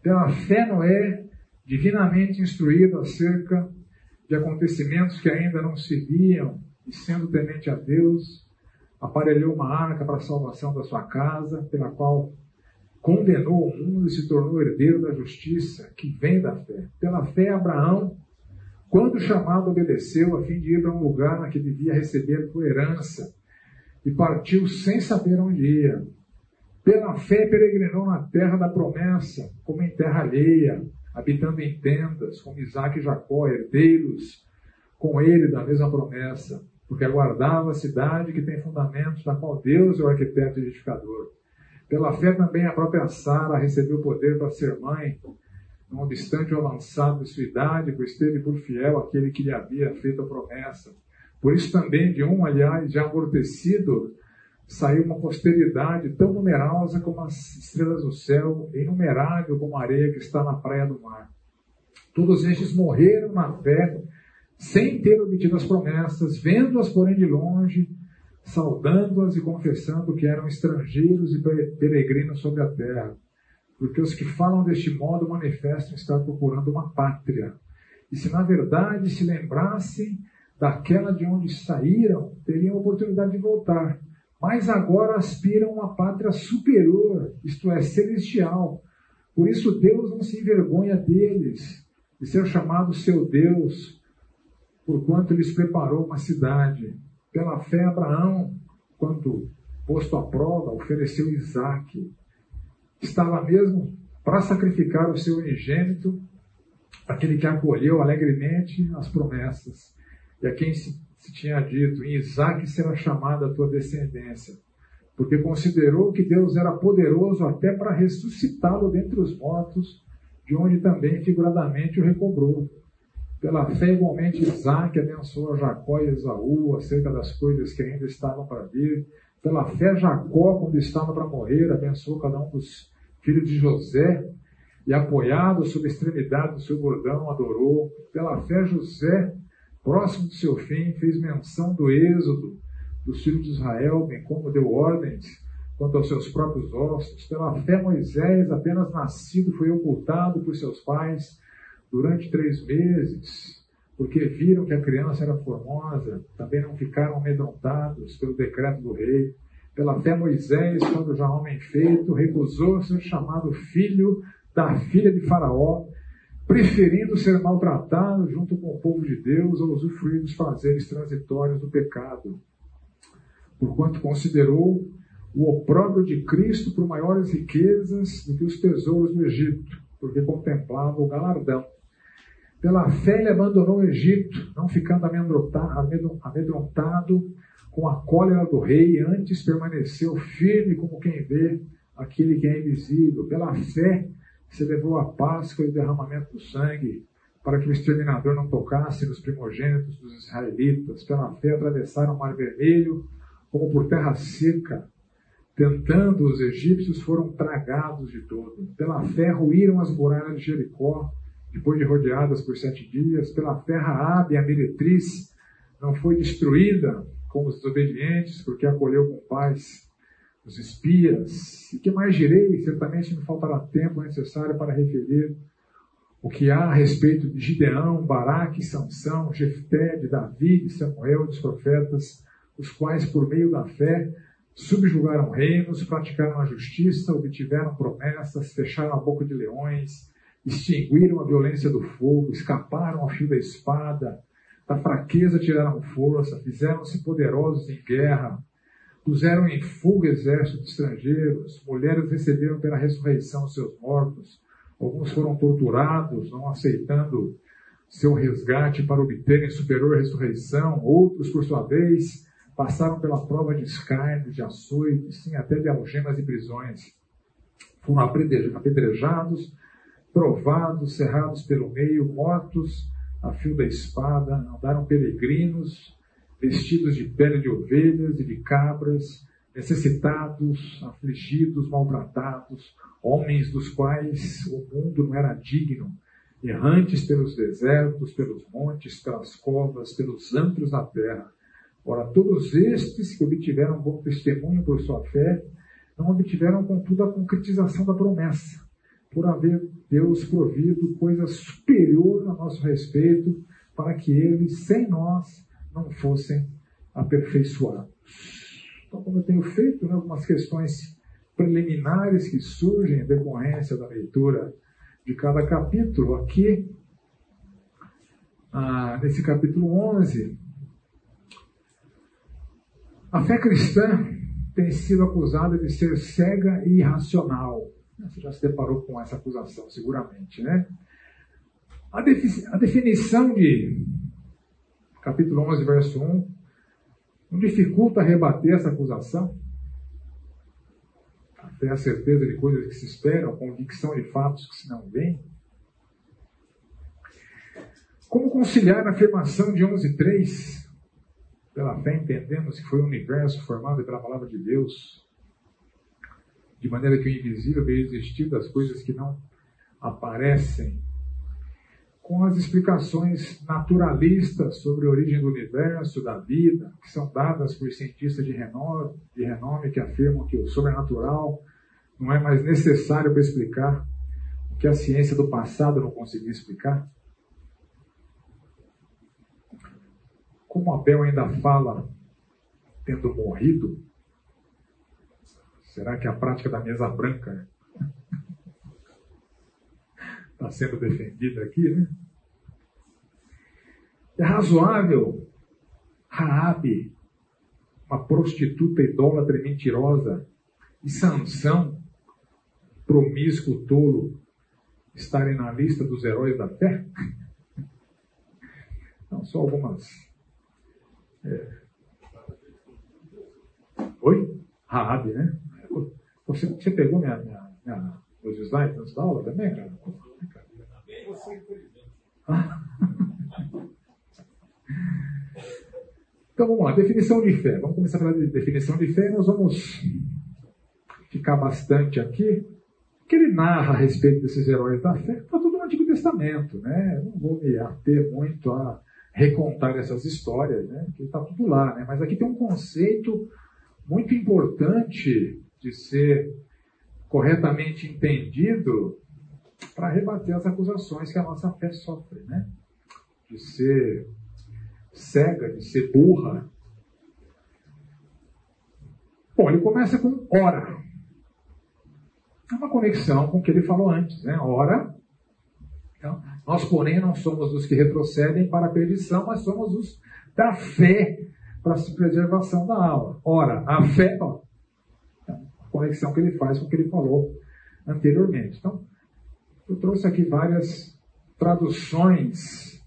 Pela fé, Noé, divinamente instruído acerca de acontecimentos que ainda não se viam, e sendo temente a Deus, aparelhou uma arca para a salvação da sua casa, pela qual condenou o mundo e se tornou herdeiro da justiça que vem da fé. Pela fé, Abraão, quando chamado, obedeceu a fim de ir para um lugar que devia receber por herança e partiu sem saber onde ia. Pela fé peregrinou na terra da promessa, como em terra alheia, habitando em tendas, como Isaac e Jacó, herdeiros com ele da mesma promessa, porque aguardava a cidade que tem fundamentos, da qual Deus é o arquiteto e edificador. Pela fé também a própria Sara recebeu o poder para ser mãe, não obstante o avançado de sua idade, pois teve por fiel aquele que lhe havia feito a promessa. Por isso também, de um, aliás, já amortecido, saiu uma posteridade tão numerosa como as estrelas do céu, inumerável como a areia que está na praia do mar. Todos estes morreram na fé, sem ter obtido as promessas, vendo-as, porém, de longe, saudando-as e confessando que eram estrangeiros e peregrinos sobre a terra porque os que falam deste modo manifestam estar procurando uma pátria. E se na verdade se lembrassem daquela de onde saíram, teriam a oportunidade de voltar. Mas agora aspiram a pátria superior, isto é, celestial. Por isso Deus não se envergonha deles, de ser chamado seu Deus, porquanto lhes preparou uma cidade. Pela fé, Abraão, quando posto à prova, ofereceu Isaque estava mesmo para sacrificar o seu unigênito, aquele que acolheu alegremente as promessas, e a quem se, se tinha dito: em Isaac será chamada a tua descendência, porque considerou que Deus era poderoso até para ressuscitá-lo dentre os mortos, de onde também figuradamente o recobrou. Pela fé, igualmente, Isaac abençoou Jacó e Esaú acerca das coisas que ainda estavam para vir. Pela fé, Jacó, quando estava para morrer, abençoou cada um dos filhos de José e, apoiado sob a extremidade do seu bordão, adorou. Pela fé, José, próximo do seu fim, fez menção do êxodo dos filhos de Israel, bem como deu ordens quanto aos seus próprios ossos. Pela fé, Moisés, apenas nascido, foi ocultado por seus pais durante três meses porque viram que a criança era formosa, também não ficaram amedrontados pelo decreto do rei. Pela fé, Moisés, quando já homem feito, recusou ser chamado filho da filha de Faraó, preferindo ser maltratado junto com o povo de Deus ou usufruir dos prazeres transitórios do pecado. Porquanto considerou o opróbrio de Cristo por maiores riquezas do que os tesouros do Egito, porque contemplava o galardão pela fé ele abandonou o Egito, não ficando amedrontado com a cólera do rei, antes permaneceu firme como quem vê aquele que é invisível. Pela fé celebrou a Páscoa e o derramamento do sangue para que o exterminador não tocasse nos primogênitos dos israelitas. Pela fé atravessaram o Mar Vermelho como por terra seca. Tentando os egípcios foram tragados de todo. Pela fé ruíram as muralhas de Jericó, depois de rodeadas por sete dias. Pela fé Raabe, a meretriz, não foi destruída como os desobedientes, porque acolheu com paz os espias. E que mais direi? Certamente me faltará tempo necessário para referir o que há a respeito de Gideão, Baraque, Sansão, Jefté, de Davi, de Samuel, dos profetas, os quais, por meio da fé, subjugaram reinos, praticaram a justiça, obtiveram promessas, fecharam a boca de leões, extinguiram a violência do fogo, escaparam ao fio da espada, da fraqueza tiraram força, fizeram-se poderosos em guerra, puseram em fuga exércitos estrangeiros, mulheres receberam pela ressurreição seus mortos, Alguns foram torturados, não aceitando seu resgate para obterem superior ressurreição. Outros, por sua vez, passaram pela prova de escárnio, de açoites, sim, até de algemas e prisões. Foram apedrejados, provados, cerrados pelo meio, mortos a fio da espada, andaram peregrinos, vestidos de pele de ovelhas e de cabras, necessitados, afligidos, maltratados, homens dos quais o mundo não era digno, errantes pelos desertos, pelos montes, pelas covas, pelos antros da terra. Ora, todos estes que obtiveram bom testemunho por sua fé, não obtiveram, contudo, a concretização da promessa, por haver Deus provido coisa superior a nosso respeito, para que eles, sem nós, não fossem aperfeiçoados. Então, como eu tenho feito né, algumas questões preliminares que surgem em decorrência da leitura de cada capítulo, aqui, ah, nesse capítulo 11, a fé cristã tem sido acusada de ser cega e irracional. Você já se deparou com essa acusação, seguramente, né? A, a definição de capítulo 11, verso 1, não dificulta rebater essa acusação? Ter a certeza de coisas que se esperam, a convicção de fatos que se não veem? Como conciliar a afirmação de 11.3? Pela fé entendemos que foi um universo formado pela palavra de Deus, de maneira que o invisível veio existir das coisas que não aparecem com as explicações naturalistas sobre a origem do universo, da vida, que são dadas por cientistas de renome, de renome que afirmam que o sobrenatural não é mais necessário para explicar o que a ciência do passado não conseguia explicar. Como Abel ainda fala tendo morrido, será que a prática da mesa branca está sendo defendida aqui, né? É razoável Raabe, uma prostituta idólatra e mentirosa, e Sansão, promíscuo tolo, estarem na lista dos heróis da fé? <laughs> Não, só algumas. É... Oi? Raabe, né? Você, você pegou minha, minha, minha, meus slides antes da aula também, cara? <laughs> Então vamos lá, definição de fé. Vamos começar pela definição de fé. Nós vamos ficar bastante aqui, que ele narra a respeito desses heróis da fé. Está tudo no Antigo Testamento, né? Não vou me ater muito a recontar essas histórias, né? Que está tudo lá, né? Mas aqui tem um conceito muito importante de ser corretamente entendido para rebater as acusações que a nossa fé sofre, né? De ser cega, de ser burra. Bom, ele começa com ora. É uma conexão com o que ele falou antes, né? Ora. Então, nós, porém, não somos os que retrocedem para a perdição, mas somos os da fé para a preservação da alma. Ora, a fé, ó, então, a conexão que ele faz com o que ele falou anteriormente. Então, eu trouxe aqui várias traduções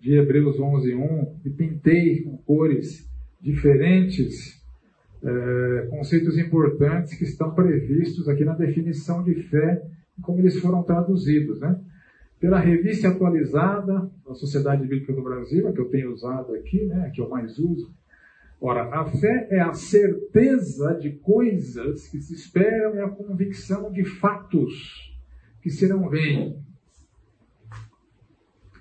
de Hebreus 11:1 e pintei com cores diferentes é, conceitos importantes que estão previstos aqui na definição de fé como eles foram traduzidos, né? Pela revista atualizada da Sociedade Bíblica do Brasil, a que eu tenho usado aqui, né, a que eu mais uso. Ora, a fé é a certeza de coisas que se esperam e a convicção de fatos que se não veem.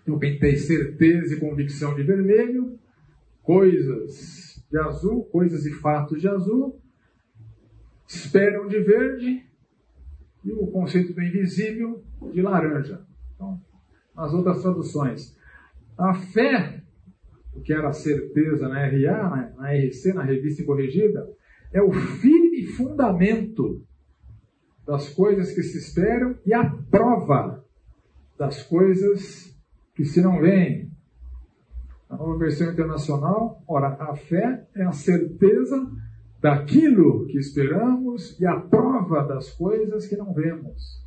Eu pintei certeza e convicção de vermelho, coisas de azul, coisas e fatos de azul, esperam de verde e o conceito do invisível de laranja. Então, nas outras traduções, a fé, o que era certeza na RA, na RC, na revista corrigida, é o firme fundamento das coisas que se esperam e a prova das coisas que se não veem. Na nova versão internacional, ora, a fé é a certeza daquilo que esperamos e a prova das coisas que não vemos.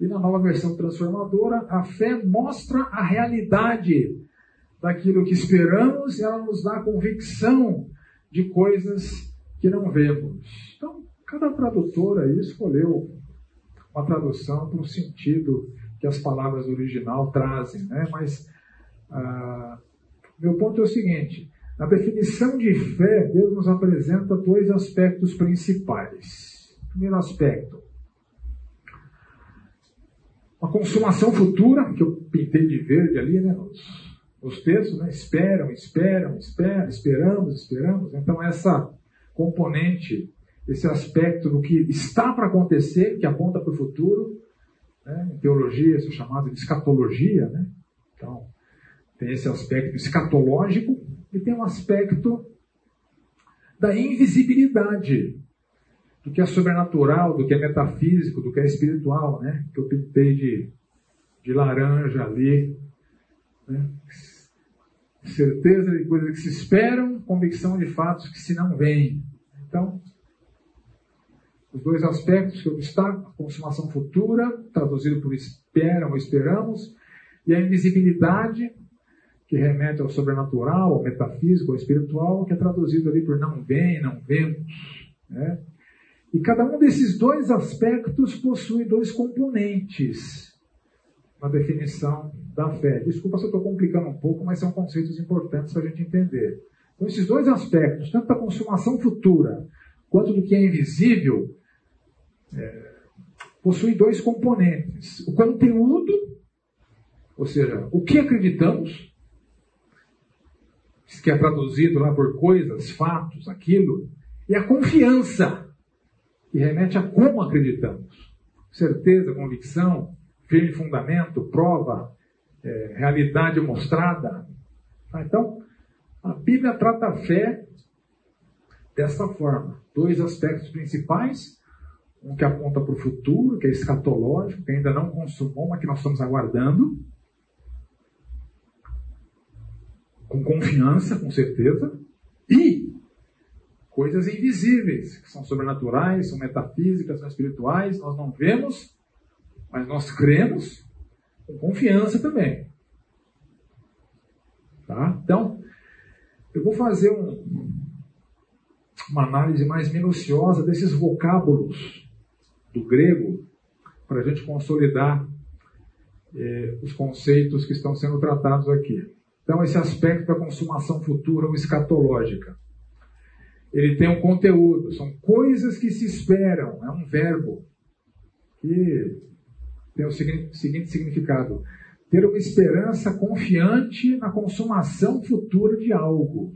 E na nova versão transformadora, a fé mostra a realidade daquilo que esperamos e ela nos dá convicção de coisas que não vemos. Cada tradutor aí escolheu uma tradução para um sentido que as palavras original trazem, né? Mas ah, meu ponto é o seguinte: na definição de fé, Deus nos apresenta dois aspectos principais. Primeiro aspecto, uma consumação futura, que eu pintei de verde ali, né? Nos, nos textos, né? Esperam, esperam, esperam, esperamos, esperamos. Então, essa componente, esse aspecto do que está para acontecer, que aponta para o futuro, né? Em teologia, isso é chamado de escatologia, né? Então, tem esse aspecto escatológico e tem um aspecto da invisibilidade do que é sobrenatural, do que é metafísico, do que é espiritual, né? Que eu pintei de, de laranja ali. Né? Certeza de coisas que se esperam, convicção de fatos que se não veem. Então, os dois aspectos que eu destaco, consumação futura, traduzido por esperam ou esperamos, e a invisibilidade, que remete ao sobrenatural, ao metafísico, ao espiritual, que é traduzido ali por não vem, não vemos. Né? E cada um desses dois aspectos possui dois componentes na definição da fé. Desculpa se eu estou complicando um pouco, mas são conceitos importantes para a gente entender. Então, esses dois aspectos, tanto da consumação futura quanto do que é invisível, possui dois componentes. O conteúdo, ou seja, o que acreditamos, que é traduzido lá por coisas, fatos, aquilo, e a confiança, que remete a como acreditamos. Certeza, convicção, firme fundamento, prova, é, realidade mostrada. Ah, então, a Bíblia trata a fé dessa forma. Dois aspectos principais um que aponta para o futuro, que é escatológico, que ainda não consumou, mas que nós estamos aguardando. Com confiança, com certeza. E coisas invisíveis, que são sobrenaturais, são metafísicas, são espirituais, nós não vemos, mas nós cremos com confiança também. Tá? Então, eu vou fazer um, uma análise mais minuciosa desses vocábulos do grego para a gente consolidar eh, os conceitos que estão sendo tratados aqui. Então, esse aspecto da consumação futura ou escatológica. Ele tem um conteúdo, são coisas que se esperam, é um verbo que tem o seguinte, significado: ter uma esperança confiante na consumação futura de algo.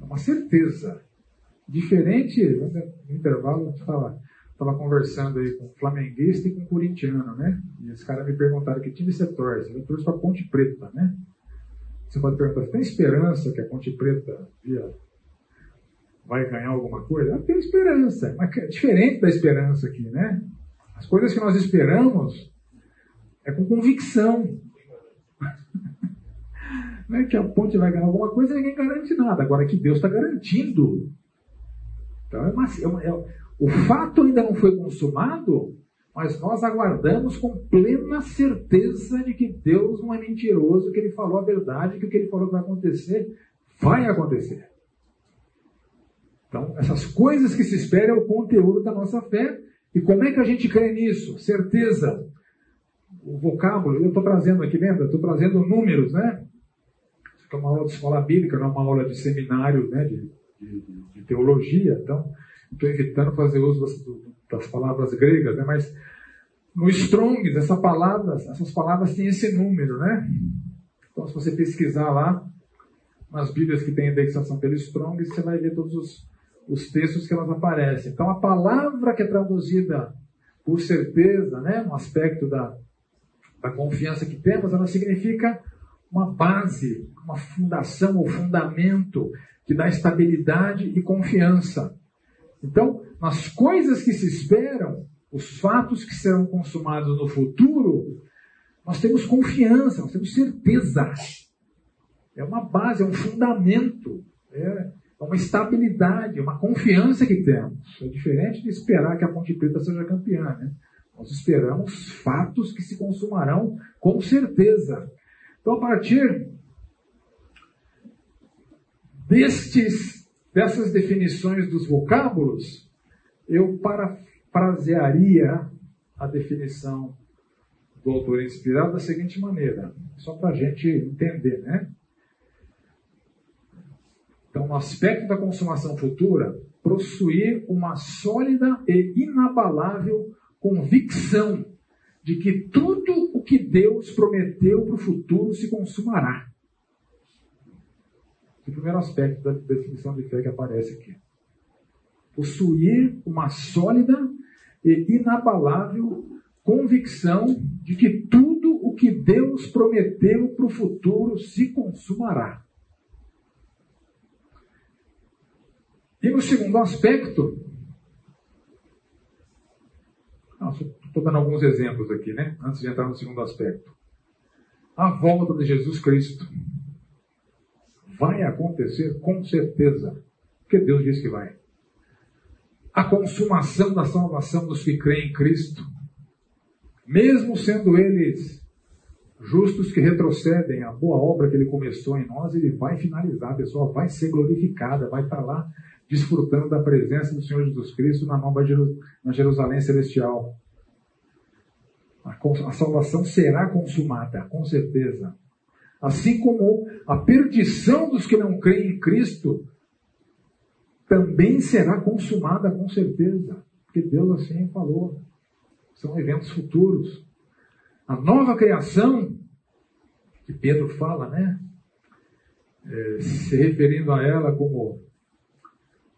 É uma certeza. Diferente, no intervalo, fala, estava conversando aí com flamenguista e com corintiano, né? E os caras me perguntaram que time você torce. Eu torço para Ponte Preta, né? Você pode perguntar, tem esperança que a Ponte Preta via, vai ganhar alguma coisa? Eu tenho esperança, mas é diferente da esperança aqui, né? As coisas que nós esperamos é com convicção. <laughs> Não é que a ponte vai ganhar alguma coisa, ninguém garante nada. Agora que Deus está garantindo. Então é uma, é uma, é, o fato ainda não foi consumado, mas nós aguardamos com plena certeza de que Deus não é mentiroso, que Ele falou a verdade, que o que Ele falou que vai acontecer, vai acontecer. Então, essas coisas que se esperam é o conteúdo da nossa fé, E como é que a gente crê nisso? Certeza. O vocábulo, eu estou trazendo aqui, lembra? Estou trazendo números, né? Isso aqui é uma aula de escola bíblica, não é uma aula de seminário né? de, de, de teologia. Então, estou evitando fazer uso das, das palavras gregas, né? Mas no Strong, essa palavra, essas palavras têm esse número, né? Então, se você pesquisar lá, nas Bíblias que tem indexação pelo Strong, você vai ver todos os, os textos que elas aparecem. Então, a palavra que é traduzida por certeza, né, no aspecto da, da confiança que temos, ela significa uma base, uma fundação ou fundamento que dá estabilidade e confiança. Então, nas coisas que se esperam, os fatos que serão consumados no futuro, nós temos confiança, nós temos certeza. É uma base, é um fundamento, é, uma estabilidade, uma confiança que temos. É diferente de esperar que a Ponte Preta seja campeã. Né? Nós esperamos fatos que se consumarão com certeza. Então, a partir destes, dessas definições dos vocábulos, eu para parafrasearia a definição do autor inspirado da seguinte maneira, só para a gente entender, né? Então, no aspecto da consumação futura, possuir uma sólida e inabalável convicção de que tudo o que Deus prometeu para o futuro se consumará. O primeiro aspecto da definição de fé que aparece aqui. Possuir uma sólida e inabalável convicção de que tudo o que Deus prometeu para o futuro se consumará. E no segundo aspecto, estou dando alguns exemplos aqui, né? Antes de entrar no segundo aspecto. A volta de Jesus Cristo vai acontecer com certeza, porque Deus disse que vai a consumação da salvação dos que creem em Cristo, mesmo sendo eles justos que retrocedem, a boa obra que ele começou em nós, ele vai finalizar, a pessoa vai ser glorificada, vai estar lá desfrutando da presença do Senhor Jesus Cristo na nova Jerusalém celestial. A salvação será consumada, com certeza. Assim como a perdição dos que não creem em Cristo também será consumada com certeza, porque Deus assim falou. São eventos futuros. A nova criação, que Pedro fala, né? É, se referindo a ela como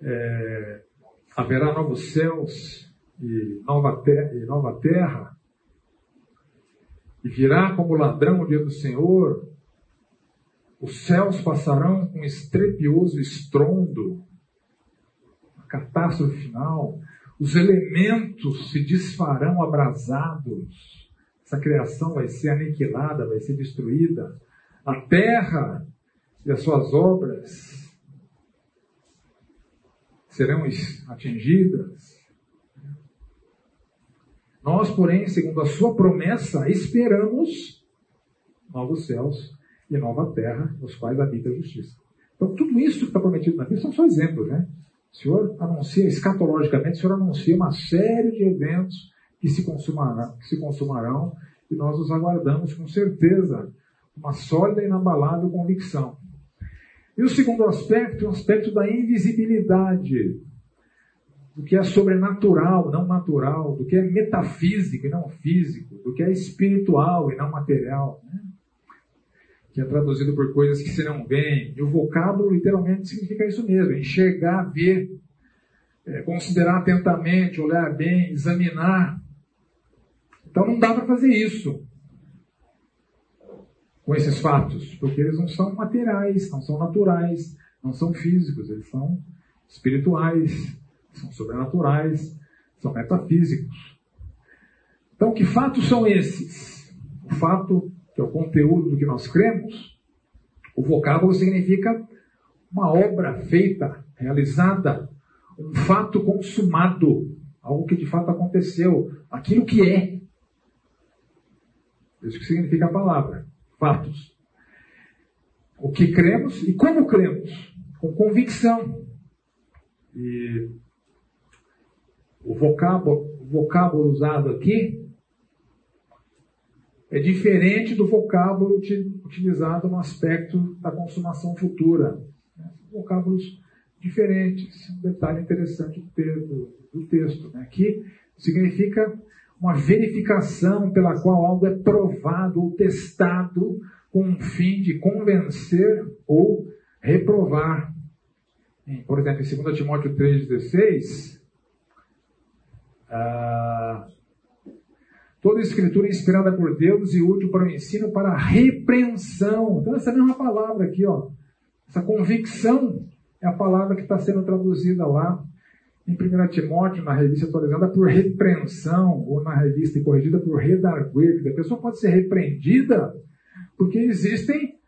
é, haverá novos céus e nova, terra, e nova terra, e virá como ladrão o dia do Senhor, os céus passarão com estrepioso estrondo, catástrofe final, os elementos se desfarão abrasados, essa criação vai ser aniquilada, vai ser destruída, a terra e as suas obras serão atingidas. Nós, porém, segundo a sua promessa, esperamos novos céus e nova terra, nos quais habita a justiça. Então, tudo isso que está prometido na Bíblia são só exemplos, né? O Senhor anuncia, escatologicamente, o Senhor anuncia uma série de eventos que se consumarão, que se consumarão e nós os aguardamos com certeza, uma sólida e inabalável convicção. E o segundo aspecto é o aspecto da invisibilidade, do que é sobrenatural, não natural, do que é metafísico e não físico, do que é espiritual e não material. Né? Que é traduzido por coisas que se não veem. E o vocábulo literalmente significa isso mesmo: enxergar, ver, é, considerar atentamente, olhar bem, examinar. Então não dá para fazer isso com esses fatos, porque eles não são materiais, não são naturais, não são físicos, eles são espirituais, são sobrenaturais, são metafísicos. Então, que fatos são esses? O fato que é o conteúdo do que nós cremos, o vocábulo significa uma obra feita, realizada, um fato consumado, algo que de fato aconteceu, aquilo que é. Isso que significa a palavra, fatos. O que cremos e como cremos, com convicção. E o vocábulo, o vocábulo usado aqui é diferente do vocábulo utilizado no aspecto da consumação futura. Né? Vocábulos diferentes. Um detalhe interessante do, do texto. Né? Aqui significa uma verificação pela qual algo é provado ou testado com o fim de convencer ou reprovar. Por exemplo, em 2 Timóteo 3,16, ah, toda escritura é inspirada por Deus e útil para o ensino, para a repreensão. Então, essa mesma palavra aqui, ó, essa convicção é a palavra que está sendo traduzida lá em 1 Timóteo, na revista atualizada, por repreensão, ou na revista corrigida por redarguir. A pessoa pode ser repreendida porque existem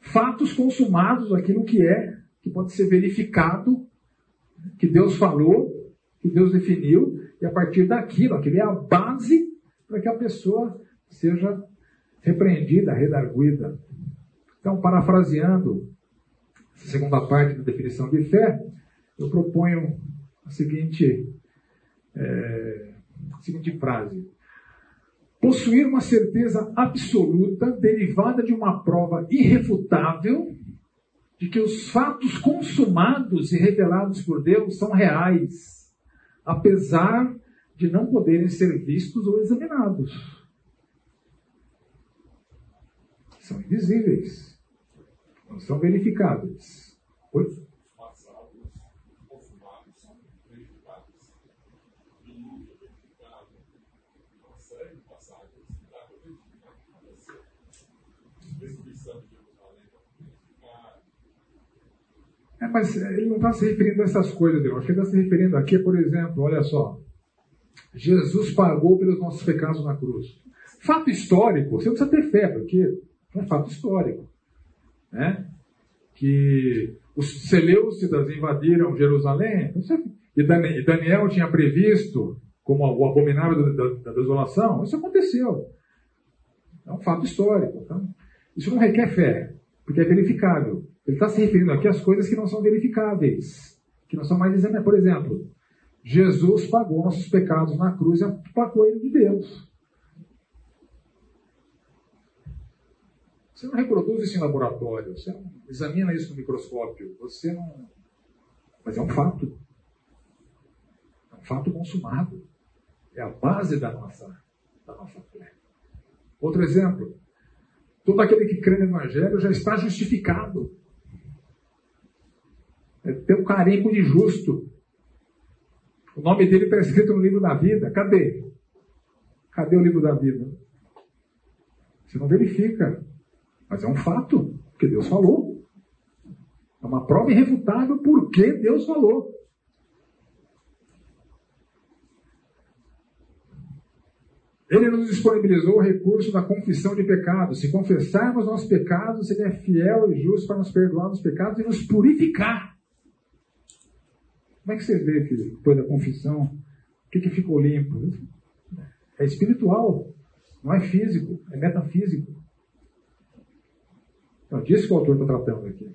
fatos consumados, aquilo que é, que pode ser verificado, que Deus falou, que Deus definiu, e a partir daquilo, aquilo é a base para que a pessoa seja repreendida, redarguida. Então, parafraseando a segunda parte da definição de fé, eu proponho a seguinte, é, a seguinte frase. Possuir uma certeza absoluta derivada de uma prova irrefutável de que os fatos consumados e revelados por Deus são reais, apesar de não poderem ser vistos ou examinados. São invisíveis, não são verificáveis. Pois? É, mas ele não está se referindo a essas coisas, Deus. Ele está se referindo aqui, por exemplo, olha só. Jesus pagou pelos nossos pecados na cruz. Fato histórico, você não precisa ter fé, porque é fato histórico. Né? Que os Seleucidas invadiram Jerusalém, e Daniel tinha previsto como o abominável da, desolação, isso aconteceu. É um fato histórico. Então, isso não requer fé, porque é verificável. Ele está se referindo aqui às coisas que não são verificáveis, que não são mais examinadas. Por exemplo, Jesus pagou nossos pecados na cruz e aplacou ele de Deus. Você não reproduz isso em laboratório, você não examina isso no microscópio, você não. Mas é um fato. É um fato consumado. É a base da nossa, da nossa fé. Outro exemplo. Todo aquele que crê no Evangelho já está justificado. É ter um carimbo de justo. O nome dele está escrito no livro da vida. Cadê? Cadê o livro da vida? Você não verifica. Mas é um fato, porque Deus falou. É uma prova irrefutável porque Deus falou. Ele nos disponibilizou o recurso da confissão de pecados. Se confessarmos nossos pecados, Ele é fiel e justo para nos perdoar os pecados e nos purificar como é que você vê que depois da confissão, o que, que ficou limpo? É espiritual, não é físico, é metafísico. Então, disso que o autor está tratando aqui.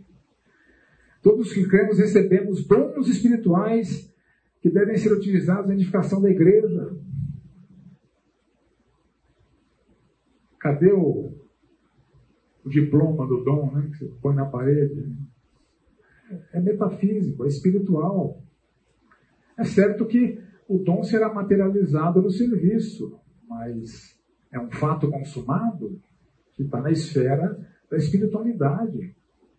Todos que cremos recebemos dons espirituais que devem ser utilizados na edificação da igreja. Cadê o, o diploma do dom né, que você põe na parede? É metafísico, é espiritual. É certo que o dom será materializado no serviço, mas é um fato consumado que está na esfera da espiritualidade.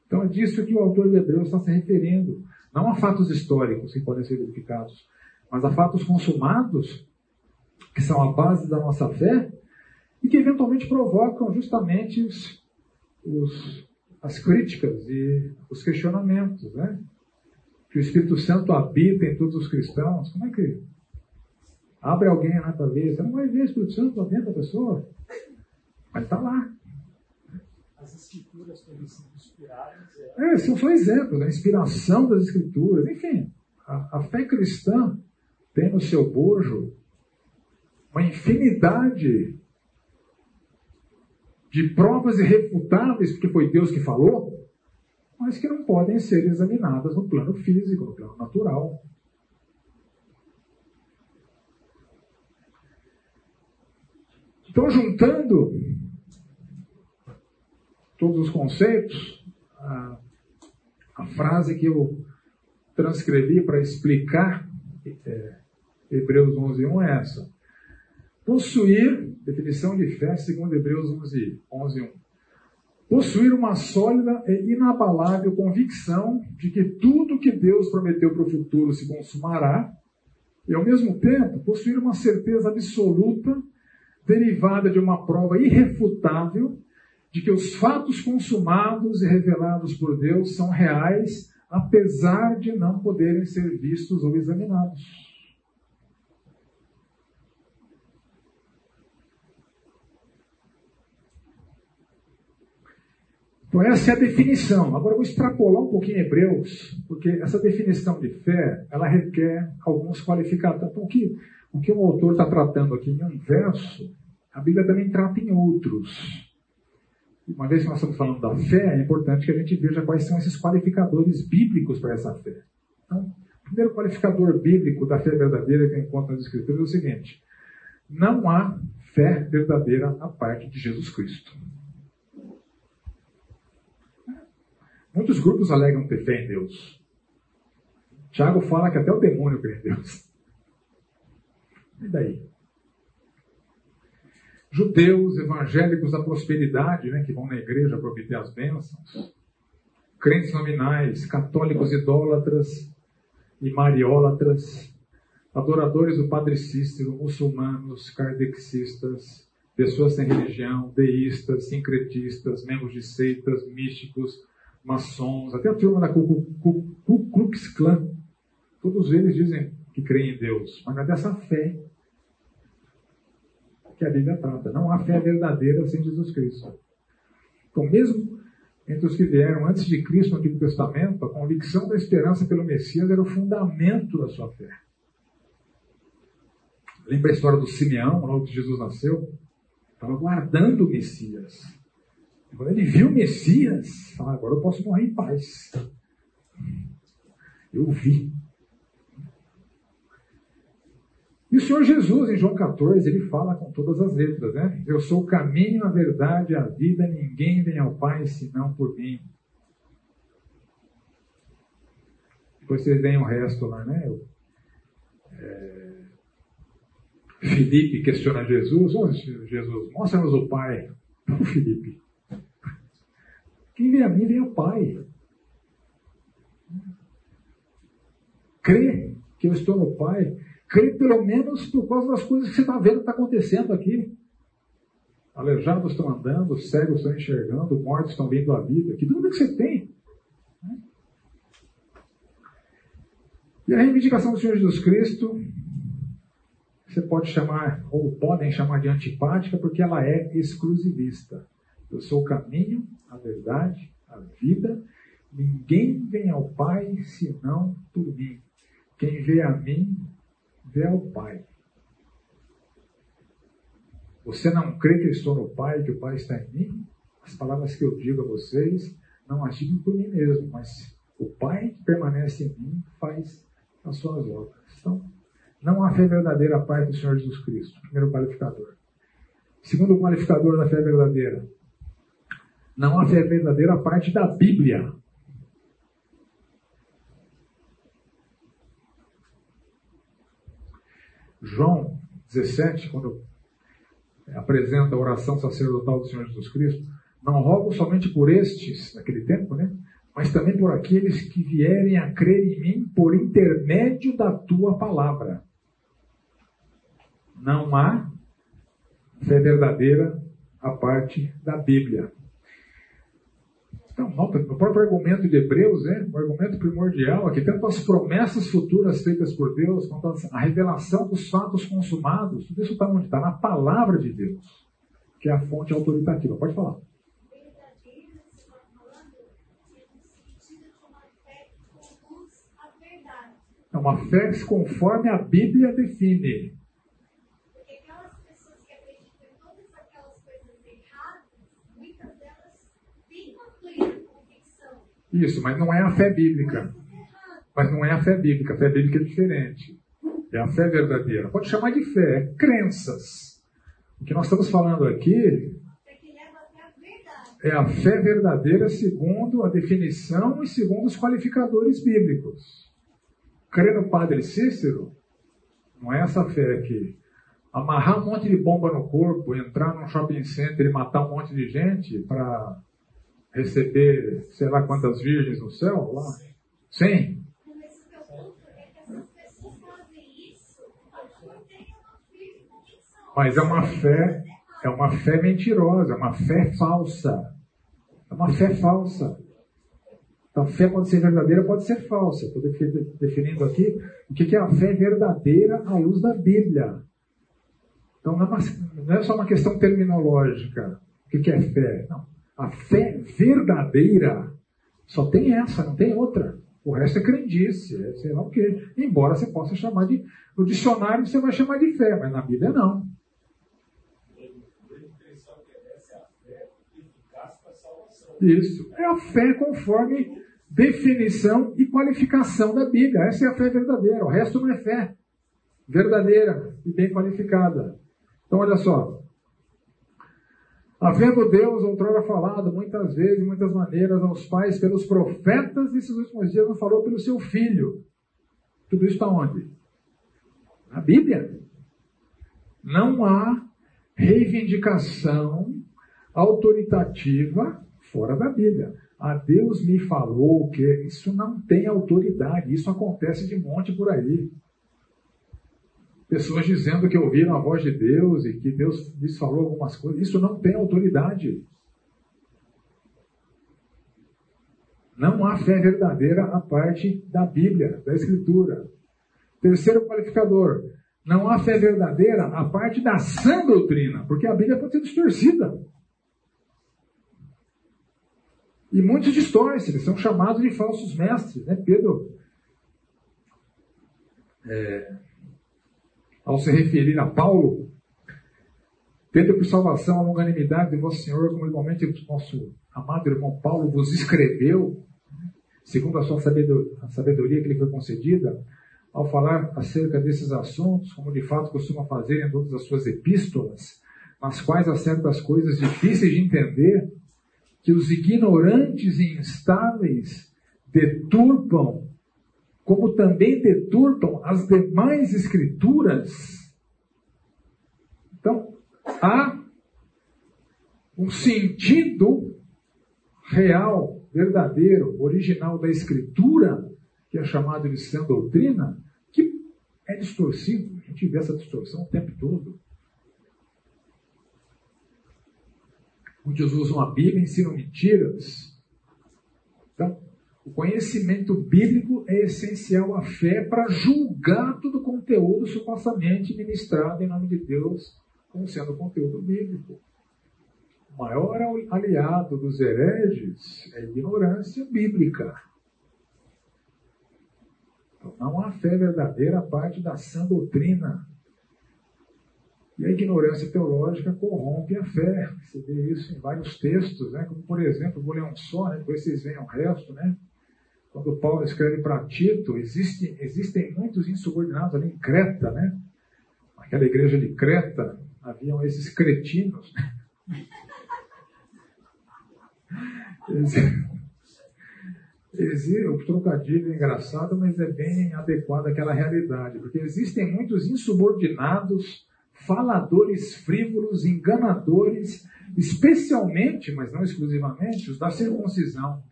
Então é disso que o autor de Hebreus está se referindo. Não a fatos históricos que podem ser verificados, mas a fatos consumados, que são a base da nossa fé, e que eventualmente provocam justamente os, os, as críticas e os questionamentos. Né? Que o Espírito Santo habita em todos os cristãos, como é que abre alguém lá para ver? Você não vai ver o Espírito Santo lá dentro da pessoa, mas está lá. As escrituras podem ser inspiradas. É, são só exemplos, a inspiração das escrituras, enfim. A, a fé cristã tem no seu bojo uma infinidade de provas irrefutáveis, porque foi Deus que falou, mas que não podem ser examinadas no plano físico, no plano natural. Então, juntando todos os conceitos, a, a frase que eu transcrevi para explicar é, Hebreus 11.1 é essa. Possuir, definição de fé segundo Hebreus 11.1. 11, Possuir uma sólida e inabalável convicção de que tudo que Deus prometeu para o futuro se consumará, e ao mesmo tempo possuir uma certeza absoluta, derivada de uma prova irrefutável, de que os fatos consumados e revelados por Deus são reais, apesar de não poderem ser vistos ou examinados. Então, essa é a definição. Agora, eu vou extrapolar um pouquinho Hebreus, porque essa definição de fé, ela requer alguns qualificadores. Então, o que o, que o autor está tratando aqui em um verso, a Bíblia também trata em outros. Uma vez que nós estamos falando da fé, é importante que a gente veja quais são esses qualificadores bíblicos para essa fé. Então, o primeiro qualificador bíblico da fé verdadeira que eu encontro nas Escrituras é o seguinte: não há fé verdadeira a parte de Jesus Cristo. Muitos grupos alegam ter fé em Deus. Tiago fala que até o demônio crê em Deus. E daí? Judeus, evangélicos da prosperidade, né, que vão na igreja para obter as bênçãos. Crentes nominais, católicos idólatras e mariólatras, adoradores do Padre Cícero, muçulmanos, kardexistas, pessoas sem religião, deístas, sincretistas, membros de seitas, místicos, maçons, até a turma da Ku Klux Klan, todos eles dizem que creem em Deus, mas não é dessa fé que a Bíblia trata. Não há fé verdadeira sem Jesus Cristo. Então, mesmo entre os que vieram antes de Cristo no Antigo Testamento, a convicção da esperança pelo Messias era o fundamento da sua fé. Lembra a história do Simeão, logo que Jesus nasceu? Estava guardando o Messias. Quando ele viu o Messias, agora eu posso morrer em paz. Eu vi. E o Senhor Jesus, em João 14, ele fala com todas as letras, né? Eu sou o caminho, a verdade, a vida, ninguém vem ao Pai senão por mim. Depois vocês veem o resto lá, né? É... Felipe questiona Jesus, oh, Jesus, mostra-nos o Pai. Não, Felipe. Quem vem a mim vem ao Pai. Crê que eu estou no Pai. Crê pelo menos por causa das coisas que você está vendo está acontecendo aqui. Aleijados estão andando, cegos estão enxergando, mortos estão vindo à vida. Que dúvida que você tem? E a reivindicação do Senhor Jesus Cristo, você pode chamar, ou podem chamar de antipática, porque ela é exclusivista. Eu sou o caminho, a verdade, a vida. Ninguém vem ao Pai senão por mim. Quem vê a mim, vê ao Pai. Você não crê que eu estou no Pai, que o Pai está em mim? As palavras que eu digo a vocês, não as digo por mim mesmo, mas o Pai que permanece em mim faz as suas obras. Então, não há fé verdadeira a parte do Senhor Jesus Cristo. Primeiro qualificador. Segundo qualificador da fé verdadeira, não fé verdadeira a parte da Bíblia. João 17, quando apresenta a oração sacerdotal do Senhor Jesus Cristo, não rogo somente por estes, naquele tempo, né? mas também por aqueles que vierem a crer em mim por intermédio da tua palavra. Não há fé verdadeira a parte da Bíblia. Então, o próprio argumento de Hebreus, né, o argumento primordial aqui, tanto as promessas futuras feitas por Deus, quanto a revelação dos fatos consumados, tudo isso está onde? Está na palavra de Deus, que é a fonte autoritativa. Pode falar. É uma fé conforme a Bíblia define. Isso, mas não é a fé bíblica. Mas não é a fé bíblica. A fé bíblica é diferente. É a fé verdadeira. Pode chamar de fé, é crenças. O que nós estamos falando aqui é a fé verdadeira segundo a definição e segundo os qualificadores bíblicos. Crer no Padre Cícero não é essa fé aqui. Amarrar um monte de bomba no corpo, entrar num shopping center e matar um monte de gente para receber sei lá quantas virgens no céu lá? Sim. Mas é uma fé, é uma fé mentirosa, é uma fé falsa. É uma fé falsa. Então, a fé pode ser verdadeira, pode ser falsa. Estou definindo aqui o que é a fé verdadeira à luz da Bíblia. Então, não é, uma, não é só uma questão terminológica. O que é fé? Não. A fé verdadeira só tem essa, não tem outra. O resto é crendice, é sei lá o quê. Embora você possa chamar de. No dicionário você vai chamar de fé, mas na Bíblia não. Isso. É a fé conforme definição e qualificação da Bíblia. Essa é a fé verdadeira. O resto não é fé verdadeira e bem qualificada. Então, olha só. Havendo Deus outrora falado muitas vezes, muitas maneiras aos pais pelos profetas, nesses últimos dias não falou pelo seu filho. Tudo isso está onde? Na Bíblia. Não há reivindicação autoritativa fora da Bíblia. Ah, Deus me falou que isso não tem autoridade, isso acontece de monte por aí. Pessoas dizendo que ouviram a voz de Deus e que Deus lhes falou algumas coisas, isso não tem autoridade. Não há fé verdadeira a parte da Bíblia, da Escritura. Terceiro qualificador, não há fé verdadeira a parte da sã doutrina, porque a Bíblia pode ser distorcida. E muitos distorcem, eles são chamados de falsos mestres. Né? Pedro, é, ao se referir a Paulo, Pedro, por salvação, a longanimidade de vosso Senhor, como igualmente o nosso amado irmão Paulo vos escreveu, segundo a sua sabedoria que lhe foi concedida, ao falar acerca desses assuntos, como de fato costuma fazer em todas as suas epístolas, nas quais há certas coisas difíceis de entender, que os ignorantes e instáveis deturpam, como também deturpam as demais escrituras. Então, há um sentido real, verdadeiro, original da escritura, que é chamado de sã doutrina, que é distorcido. A gente vê essa distorção o tempo todo. Muitos usam a Bíblia e ensinam mentiras. O conhecimento bíblico é essencial à fé para julgar todo o conteúdo supostamente ministrado em nome de Deus como sendo conteúdo bíblico. O maior aliado dos hereges é a ignorância bíblica. Então, não há fé verdadeira a parte da sã doutrina e a ignorância teológica corrompe a fé. Você vê isso em vários textos, né? como por exemplo, vou ler um só, né? depois vocês veem o resto. Né? Quando Paulo escreve para Tito, existe, existem muitos insubordinados ali em Creta, né? Aquela igreja de Creta, haviam esses cretinos. Né? o trocadilho é engraçado, mas é bem adequado àquela realidade, porque existem muitos insubordinados faladores frívolos, enganadores, especialmente, mas não exclusivamente, os da circuncisão.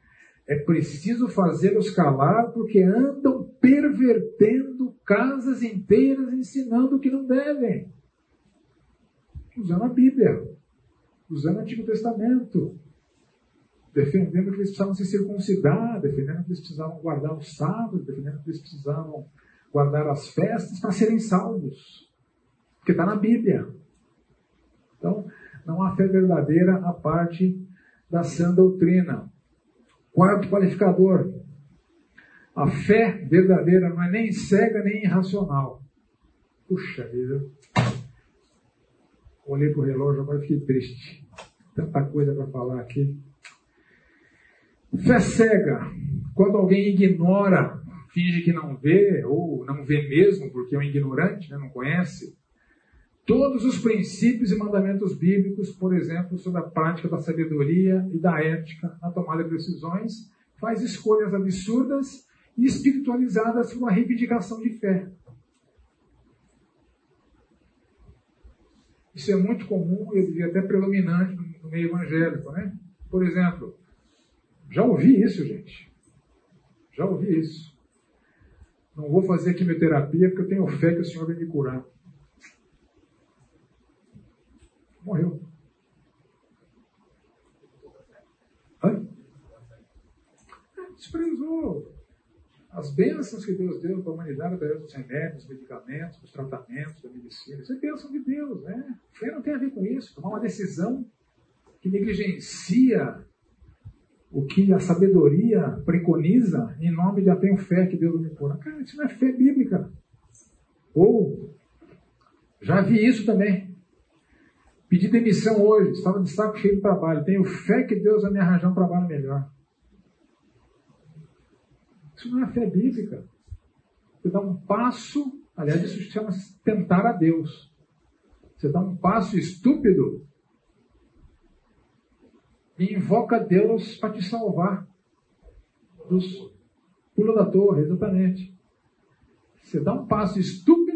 É preciso fazê-los calar porque andam pervertendo casas inteiras, ensinando o que não devem. Usando a Bíblia, usando o Antigo Testamento, defendendo que eles precisavam se circuncidar, defendendo que eles precisavam guardar os sábados, defendendo que eles precisavam guardar as festas para serem salvos. Porque está na Bíblia. Então, não há fé verdadeira a parte da sã doutrina. Quarto qualificador. A fé verdadeira não é nem cega nem irracional. Puxa vida. Olhei para o relógio, agora fiquei triste. Tanta coisa para falar aqui. Fé cega. Quando alguém ignora, finge que não vê, ou não vê mesmo, porque é um ignorante, né, não conhece Todos os princípios e mandamentos bíblicos, por exemplo, sobre a prática da sabedoria e da ética na tomada de decisões, faz escolhas absurdas e espiritualizadas por uma reivindicação de fé. Isso é muito comum, eu diria até predominante no meio evangélico, né? Por exemplo, já ouvi isso, gente. Já ouvi isso. Não vou fazer quimioterapia porque eu tenho fé que o Senhor vai me curar. Morreu. Desprezou as bênçãos que Deus deu para a humanidade através dos remédios, dos medicamentos, dos tratamentos, da medicina. Isso é bênção de Deus, né? Fé não tem a ver com isso. Tomar uma decisão que negligencia o que a sabedoria preconiza em nome de até fé que Deus me pôr. Cara, isso não é fé bíblica. Ou, já vi isso também. Pedi demissão hoje, estava de saco cheio de trabalho. Tenho fé que Deus vai me arranjar um trabalho melhor. Isso não é fé bíblica. Você dá um passo, aliás, isso chama tentar a Deus. Você dá um passo estúpido e invoca Deus para te salvar dos pula da torre, exatamente. Você dá um passo estúpido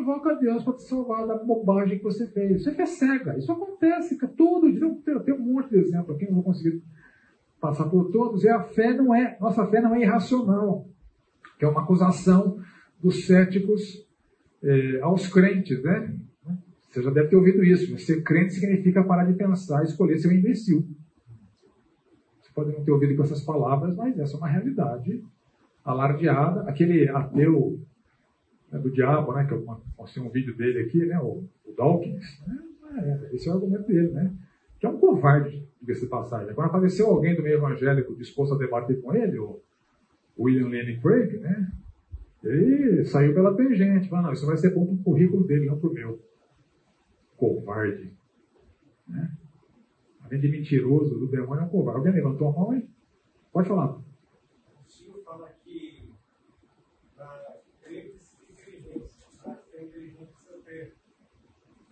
invoca Deus para te salvar da bobagem que você fez. Você é cega. Isso acontece, cara, tudo. Eu tenho um monte de exemplo aqui, não vou conseguir passar por todos, e a fé não é, nossa fé não é irracional, que é uma acusação dos céticos eh, aos crentes, né? Você já deve ter ouvido isso. Ser crente significa parar de pensar e escolher ser um imbecil. Você pode não ter ouvido com essas palavras, mas essa é uma realidade alardeada. Aquele ateu né, do diabo, né, que eu mostrei um vídeo dele aqui, né, o, o Dawkins, né, é, esse é o argumento dele, né? que é um covarde, diga-se de passagem. Agora apareceu alguém do meio evangélico disposto a debater com ele, o William Lane Craig, né? Ele saiu pela tangente, falou, não, isso vai ser bom para o currículo dele, não para o meu. Covarde. Né? Além de mentiroso, do demônio é um covarde. Alguém levantou a mão aí? Pode falar. O senhor fala que para crentes inteligentes, para ser inteligente precisa ter.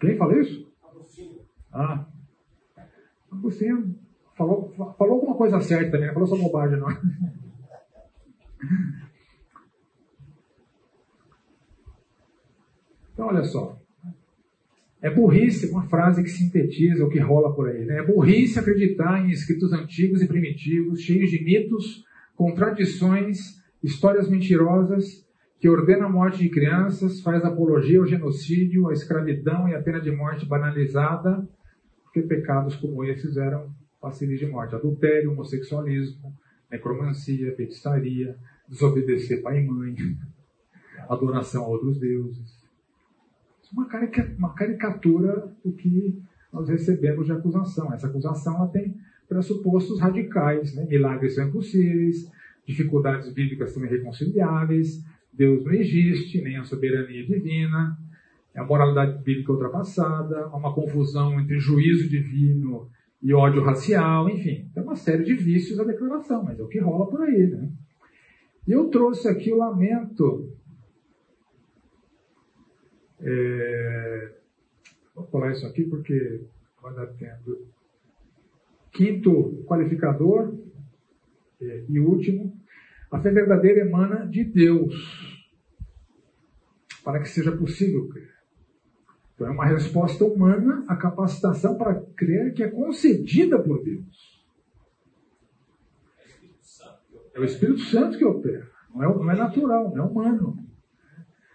Quem fala isso? Agostinho. Ah, Agostinho falou, falou alguma coisa certa também, não falou só bobagem, não. Então, olha só. É burrice, uma frase que sintetiza o que rola por aí. Né? É burrice acreditar em escritos antigos e primitivos, cheios de mitos, contradições, histórias mentirosas, que ordena a morte de crianças, faz apologia ao genocídio, à escravidão e à pena de morte banalizada, porque pecados como esses eram passíveis de morte. Adultério, homossexualismo, necromancia, feitiçaria, desobedecer pai e mãe, adoração a outros deuses. É uma caricatura do que nós recebemos de acusação. Essa acusação ela tem pressupostos radicais. Né? Milagres são impossíveis, dificuldades bíblicas são irreconciliáveis, Deus não existe, nem a soberania divina, é a moralidade bíblica ultrapassada, uma confusão entre juízo divino e ódio racial, enfim, tem uma série de vícios a declaração, mas é o que rola por aí, né? E eu trouxe aqui o lamento. É... Vou colar isso aqui porque vai dar tempo. Quinto qualificador é, e último, a fé verdadeira emana de Deus, para que seja possível crer. Então é uma resposta humana à capacitação para crer que é concedida por Deus. É o Espírito Santo que opera. Não é, não é natural, não é humano.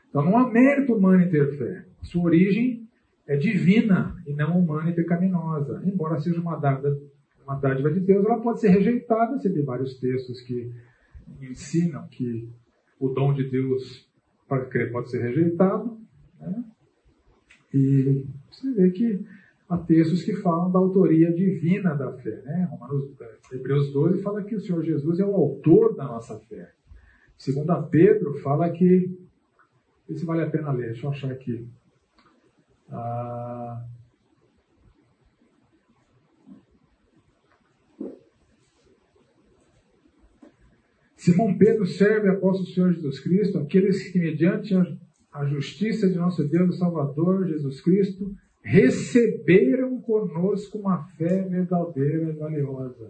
Então não há mérito humano em ter fé. Sua origem é divina e não humana e pecaminosa. Embora seja uma dádiva, uma dádiva de Deus, ela pode ser rejeitada. Você tem vários textos que ensinam que o dom de Deus para crer pode ser rejeitado. Né? E você vê que há textos que falam da autoria divina da fé. Né? Romanos, Hebreus 12 fala que o Senhor Jesus é o autor da nossa fé. Segundo Pedro, fala que. Esse vale a pena ler, deixa eu achar aqui. Ah, Simão Pedro serve apóstolo do Senhor Jesus Cristo, aqueles que, mediante a justiça de nosso Deus e Salvador Jesus Cristo, receberam conosco uma fé verdadeira e valiosa.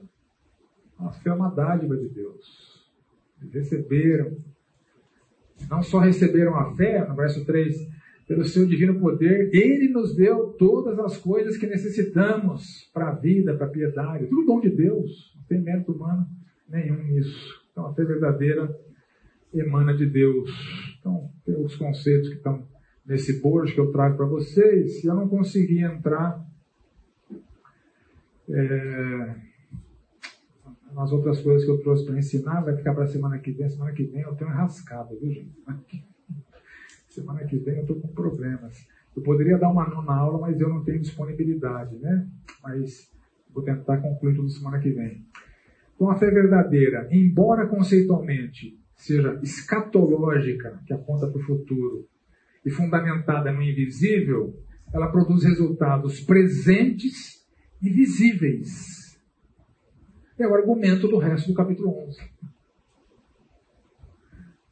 A fé é uma dádiva de Deus. Receberam. Não só receberam a fé, no verso 3, pelo seu divino poder, ele nos deu todas as coisas que necessitamos para a vida, para a piedade. Tudo dom de Deus. Não tem mérito humano nenhum nisso. Então, a fé verdadeira emana de Deus. Então, tem os conceitos que estão nesse bojo que eu trago para vocês. Se eu não conseguir entrar é, nas outras coisas que eu trouxe para ensinar, vai ficar para semana que vem. Semana que vem eu tenho rascado, viu, gente? <laughs> Semana que vem eu estou com problemas. Eu poderia dar uma nona aula, mas eu não tenho disponibilidade, né? Mas vou tentar concluir tudo semana que vem. Então, a fé verdadeira, embora conceitualmente seja escatológica, que aponta para o futuro, e fundamentada no invisível, ela produz resultados presentes e visíveis. É o argumento do resto do capítulo 11.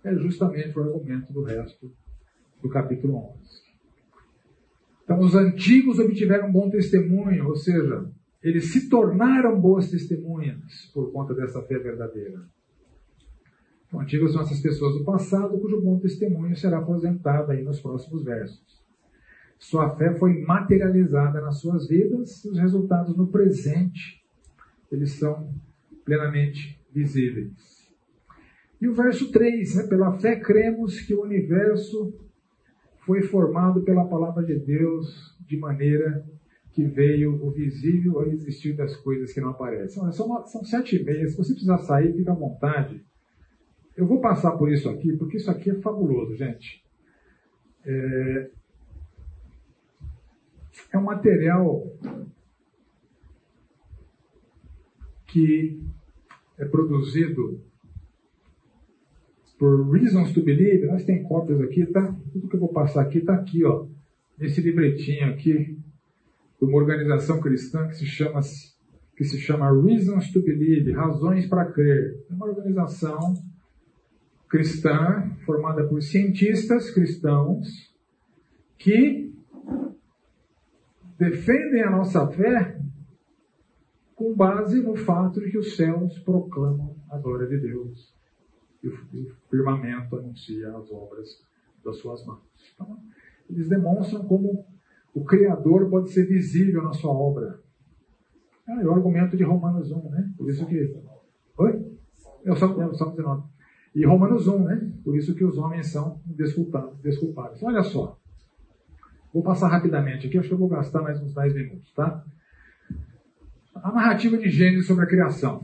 É justamente o argumento do resto do capítulo 11. Então, os antigos obtiveram bom testemunho, ou seja, eles se tornaram boas testemunhas por conta dessa fé verdadeira. Então, antigas são essas pessoas do passado, cujo bom testemunho será aposentado aí nos próximos versos. Sua fé foi materializada nas suas vidas e os resultados no presente, eles são plenamente visíveis. E o verso 3, né? pela fé cremos que o universo foi formado pela palavra de Deus de maneira que veio o visível a existir das coisas que não aparecem. São, são sete e meia, se você precisar sair, fica à vontade. Eu vou passar por isso aqui, porque isso aqui é fabuloso, gente. É, é um material que é produzido por Reasons to Believe. Nós tem cópias aqui, tá? Tudo que eu vou passar aqui está aqui, ó, nesse livretinho aqui, de uma organização cristã que se chama que se chama Reasons to Believe, Razões para Crer. É uma organização cristã, formada por cientistas cristãos, que defendem a nossa fé com base no fato de que os céus proclamam a glória de Deus e o firmamento anuncia as obras das suas mãos. Então, eles demonstram como o Criador pode ser visível na sua obra. É o argumento de Romanos 1, né? Por isso que. Oi? É o Salmo, é o Salmo 19. E Romanos 1, né? Por isso que os homens são desculpados. Olha só. Vou passar rapidamente aqui, acho que eu vou gastar mais uns 10 minutos, tá? A narrativa de Gênesis sobre a criação.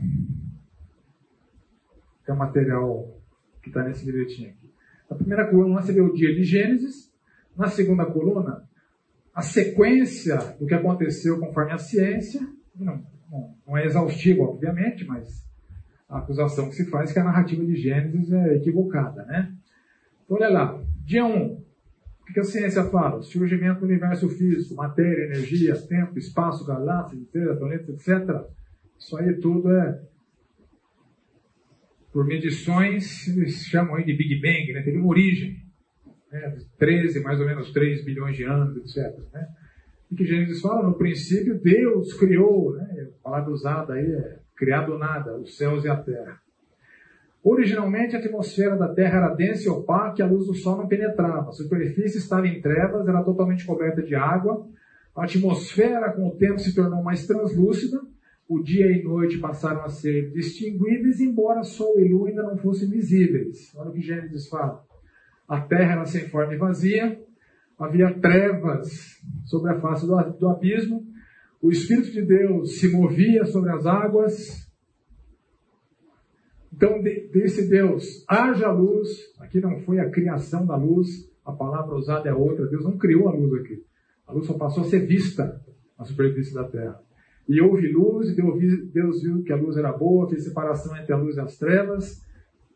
É o material que está nesse bilhetinho aqui. Na primeira coluna você vê o dia de Gênesis. Na segunda coluna, a sequência do que aconteceu conforme a ciência. Não, não, não é exaustivo, obviamente, mas a acusação que se faz é que a narrativa de Gênesis é equivocada, né? Então, olha lá, dia 1, o que a ciência fala? Surgimento do universo físico, matéria, energia, tempo, espaço, galáxias, planetas, etc. Isso aí tudo é por medições, eles chamam aí de Big Bang, né? teve uma origem, né? 13, mais ou menos 3 bilhões de anos, etc. Né? E que Gênesis fala, no princípio Deus criou, né? a palavra usada aí é criado nada, os céus e a terra. Originalmente, a atmosfera da Terra era densa e opaca e a luz do Sol não penetrava. A superfície estava em trevas, era totalmente coberta de água. A atmosfera, com o tempo, se tornou mais translúcida. O dia e noite passaram a ser distinguíveis, embora Sol e Lua ainda não fossem visíveis. Olha o que Gênesis fala. A Terra era sem forma e vazia. Havia trevas sobre a face do, do abismo o Espírito de Deus se movia sobre as águas. Então disse Deus: haja luz. Aqui não foi a criação da luz, a palavra usada é outra. Deus não criou a luz aqui. A luz só passou a ser vista na superfície da terra. E houve luz, e Deus viu que a luz era boa, fez separação entre a luz e as trevas.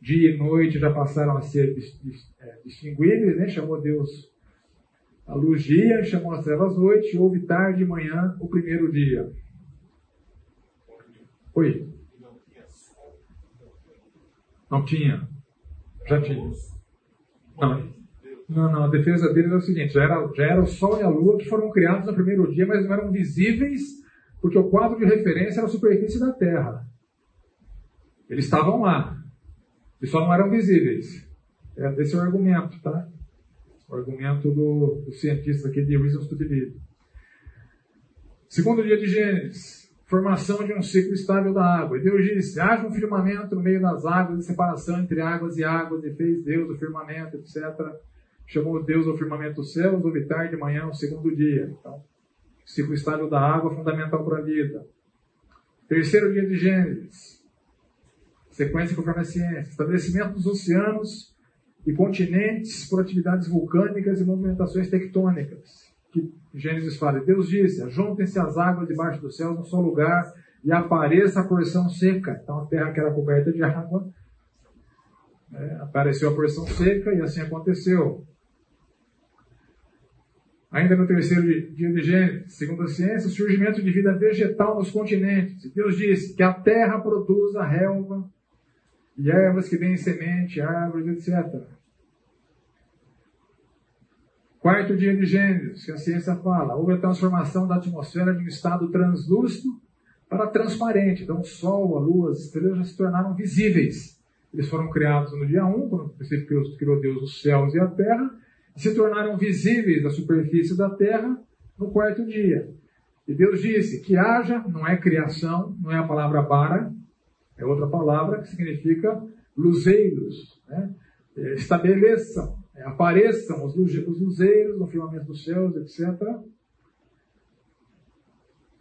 Dia e noite já passaram a ser é, distinguíveis, né? chamou Deus a luz dia, chamou as trevas noite, houve tarde e manhã o primeiro dia. Oi? Não tinha. Já tinha. Não, Não, não, a defesa deles é o seguinte: já era, já era o Sol e a Lua que foram criados no primeiro dia, mas não eram visíveis, porque o quadro de referência era a superfície da Terra. Eles estavam lá, e só não eram visíveis. É, esse é o argumento, tá? O argumento do, do cientista aqui de Reasons to Believe. Segundo dia de Gênesis, formação de um ciclo estável da água. E Deus disse: haja um firmamento no meio das águas, de separação entre águas e águas, e fez Deus o firmamento, etc. Chamou Deus ao firmamento os céus, houve tarde de manhã, o segundo dia. Então, ciclo estável da água, fundamental para a vida. Terceiro dia de Gênesis, sequência conforme a ciência, estabelecimento dos oceanos e continentes por atividades vulcânicas e movimentações tectônicas que Gênesis fala. Deus disse: Juntem-se as águas debaixo do céu num só lugar e apareça a porção seca. Então a terra que era coberta de água, é, apareceu a porção seca e assim aconteceu. Ainda no terceiro dia de Gênesis, segundo a ciência, o surgimento de vida vegetal nos continentes. Deus disse que a terra produza relva e ervas que deem semente, árvores, etc. Quarto dia de Gênesis, que a ciência fala, houve a transformação da atmosfera de um estado translúcido para transparente. Então, o Sol, a Lua, as estrelas já se tornaram visíveis. Eles foram criados no dia 1, quando criou Deus os céus e a terra, e se tornaram visíveis à superfície da terra no quarto dia. E Deus disse que haja, não é criação, não é a palavra bara, é outra palavra que significa luzeiros. Né? Estabeleçam é, apareçam os, os luzeiros no firmamento dos céus, etc.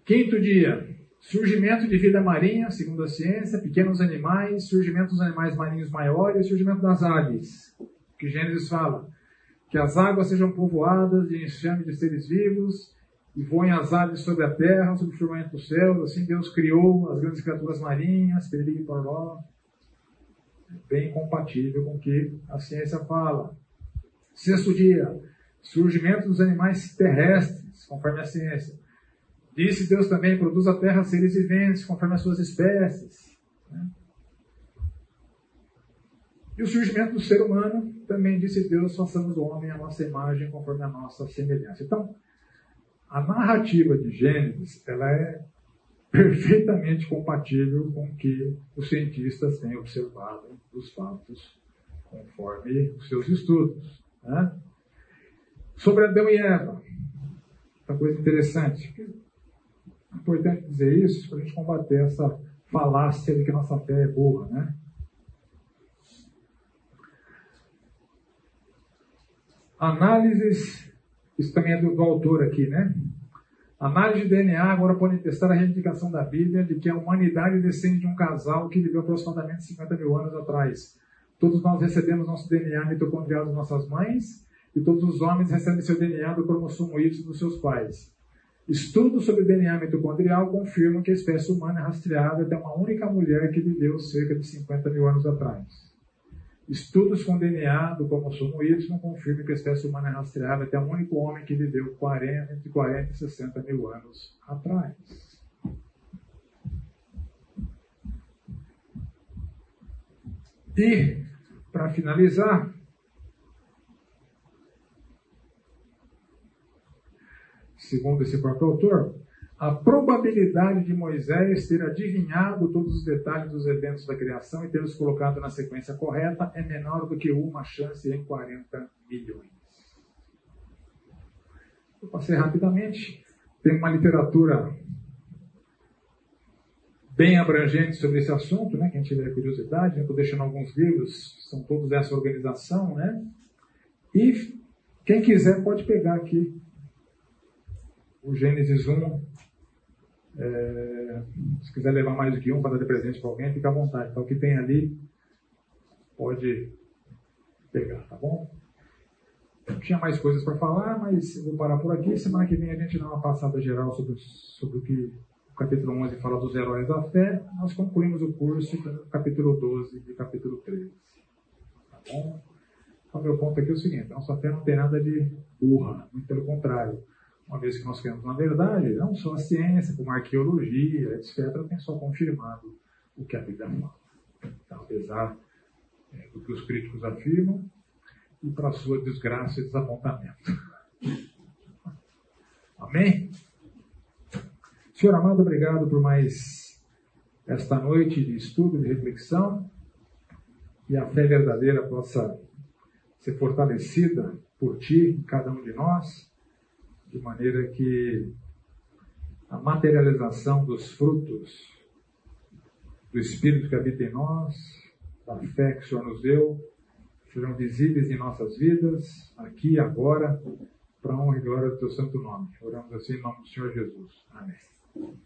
Quinto dia, surgimento de vida marinha, segundo a ciência, pequenos animais, surgimento dos animais marinhos maiores, surgimento das aves, que Gênesis fala, que as águas sejam povoadas de enxame de seres vivos, e voem as aves sobre a terra, sobre o firmamento dos céus, assim Deus criou as grandes criaturas marinhas, Perigo e Paró, bem compatível com o que a ciência fala. Sexto dia, surgimento dos animais terrestres, conforme a ciência. Disse Deus também: produz a terra seres viventes, conforme as suas espécies. Né? E o surgimento do ser humano, também disse Deus: façamos o homem à nossa imagem, conforme a nossa semelhança. Então, a narrativa de Gênesis, ela é perfeitamente compatível com o que os cientistas têm observado dos fatos, conforme os seus estudos. Né? Sobre Adão e Eva. Uma coisa interessante. É importante dizer isso para a gente combater essa falácia de que nossa fé é burra. Né? Análises, isso também é do, do autor aqui, né? Análise de DNA agora pode testar a reivindicação da Bíblia de que a humanidade descende de um casal que viveu aproximadamente 50 mil anos atrás. Todos nós recebemos nosso DNA mitocondrial das nossas mães e todos os homens recebem seu DNA do cromossomo Y dos seus pais. Estudos sobre DNA mitocondrial confirmam que a espécie humana é rastreada até uma única mulher que viveu cerca de 50 mil anos atrás. Estudos com DNA do cromossomo Y confirmam que a espécie humana é rastreada até um único homem que viveu 40, entre 40 e 60 mil anos atrás. E para finalizar, segundo esse próprio autor, a probabilidade de Moisés ter adivinhado todos os detalhes dos eventos da criação e tê-los colocado na sequência correta é menor do que uma chance em 40 milhões. Eu passei rapidamente. Tem uma literatura bem abrangente sobre esse assunto, né? Quem tiver curiosidade, estou deixando alguns livros, são todos dessa organização, né? E quem quiser pode pegar aqui o Gênesis 1. É, se quiser levar mais do que um para dar de presente para alguém, fica à vontade. Então, o que tem ali, pode pegar, tá bom? Tinha mais coisas para falar, mas vou parar por aqui. Semana que vem a gente dá uma passada geral sobre, sobre o que capítulo 11 fala dos heróis da fé, nós concluímos o curso capítulo 12 e capítulo 13. Tá bom? Então, meu ponto aqui é o seguinte: nossa fé não tem nada de burra, muito pelo contrário. Uma vez que nós queremos uma verdade, não só a ciência, como a arqueologia, etc., tem só confirmado o que a Bíblia fala. Então, apesar é, do que os críticos afirmam, e para sua desgraça e desapontamento. <laughs> Amém? Senhor amado, obrigado por mais esta noite de estudo, de reflexão, e a fé verdadeira possa ser fortalecida por Ti cada um de nós, de maneira que a materialização dos frutos do Espírito que habita em nós, da fé que o Senhor nos deu, serão visíveis em nossas vidas, aqui e agora, para a honra e glória do Teu santo nome. Oramos assim em nome do Senhor Jesus. Amém.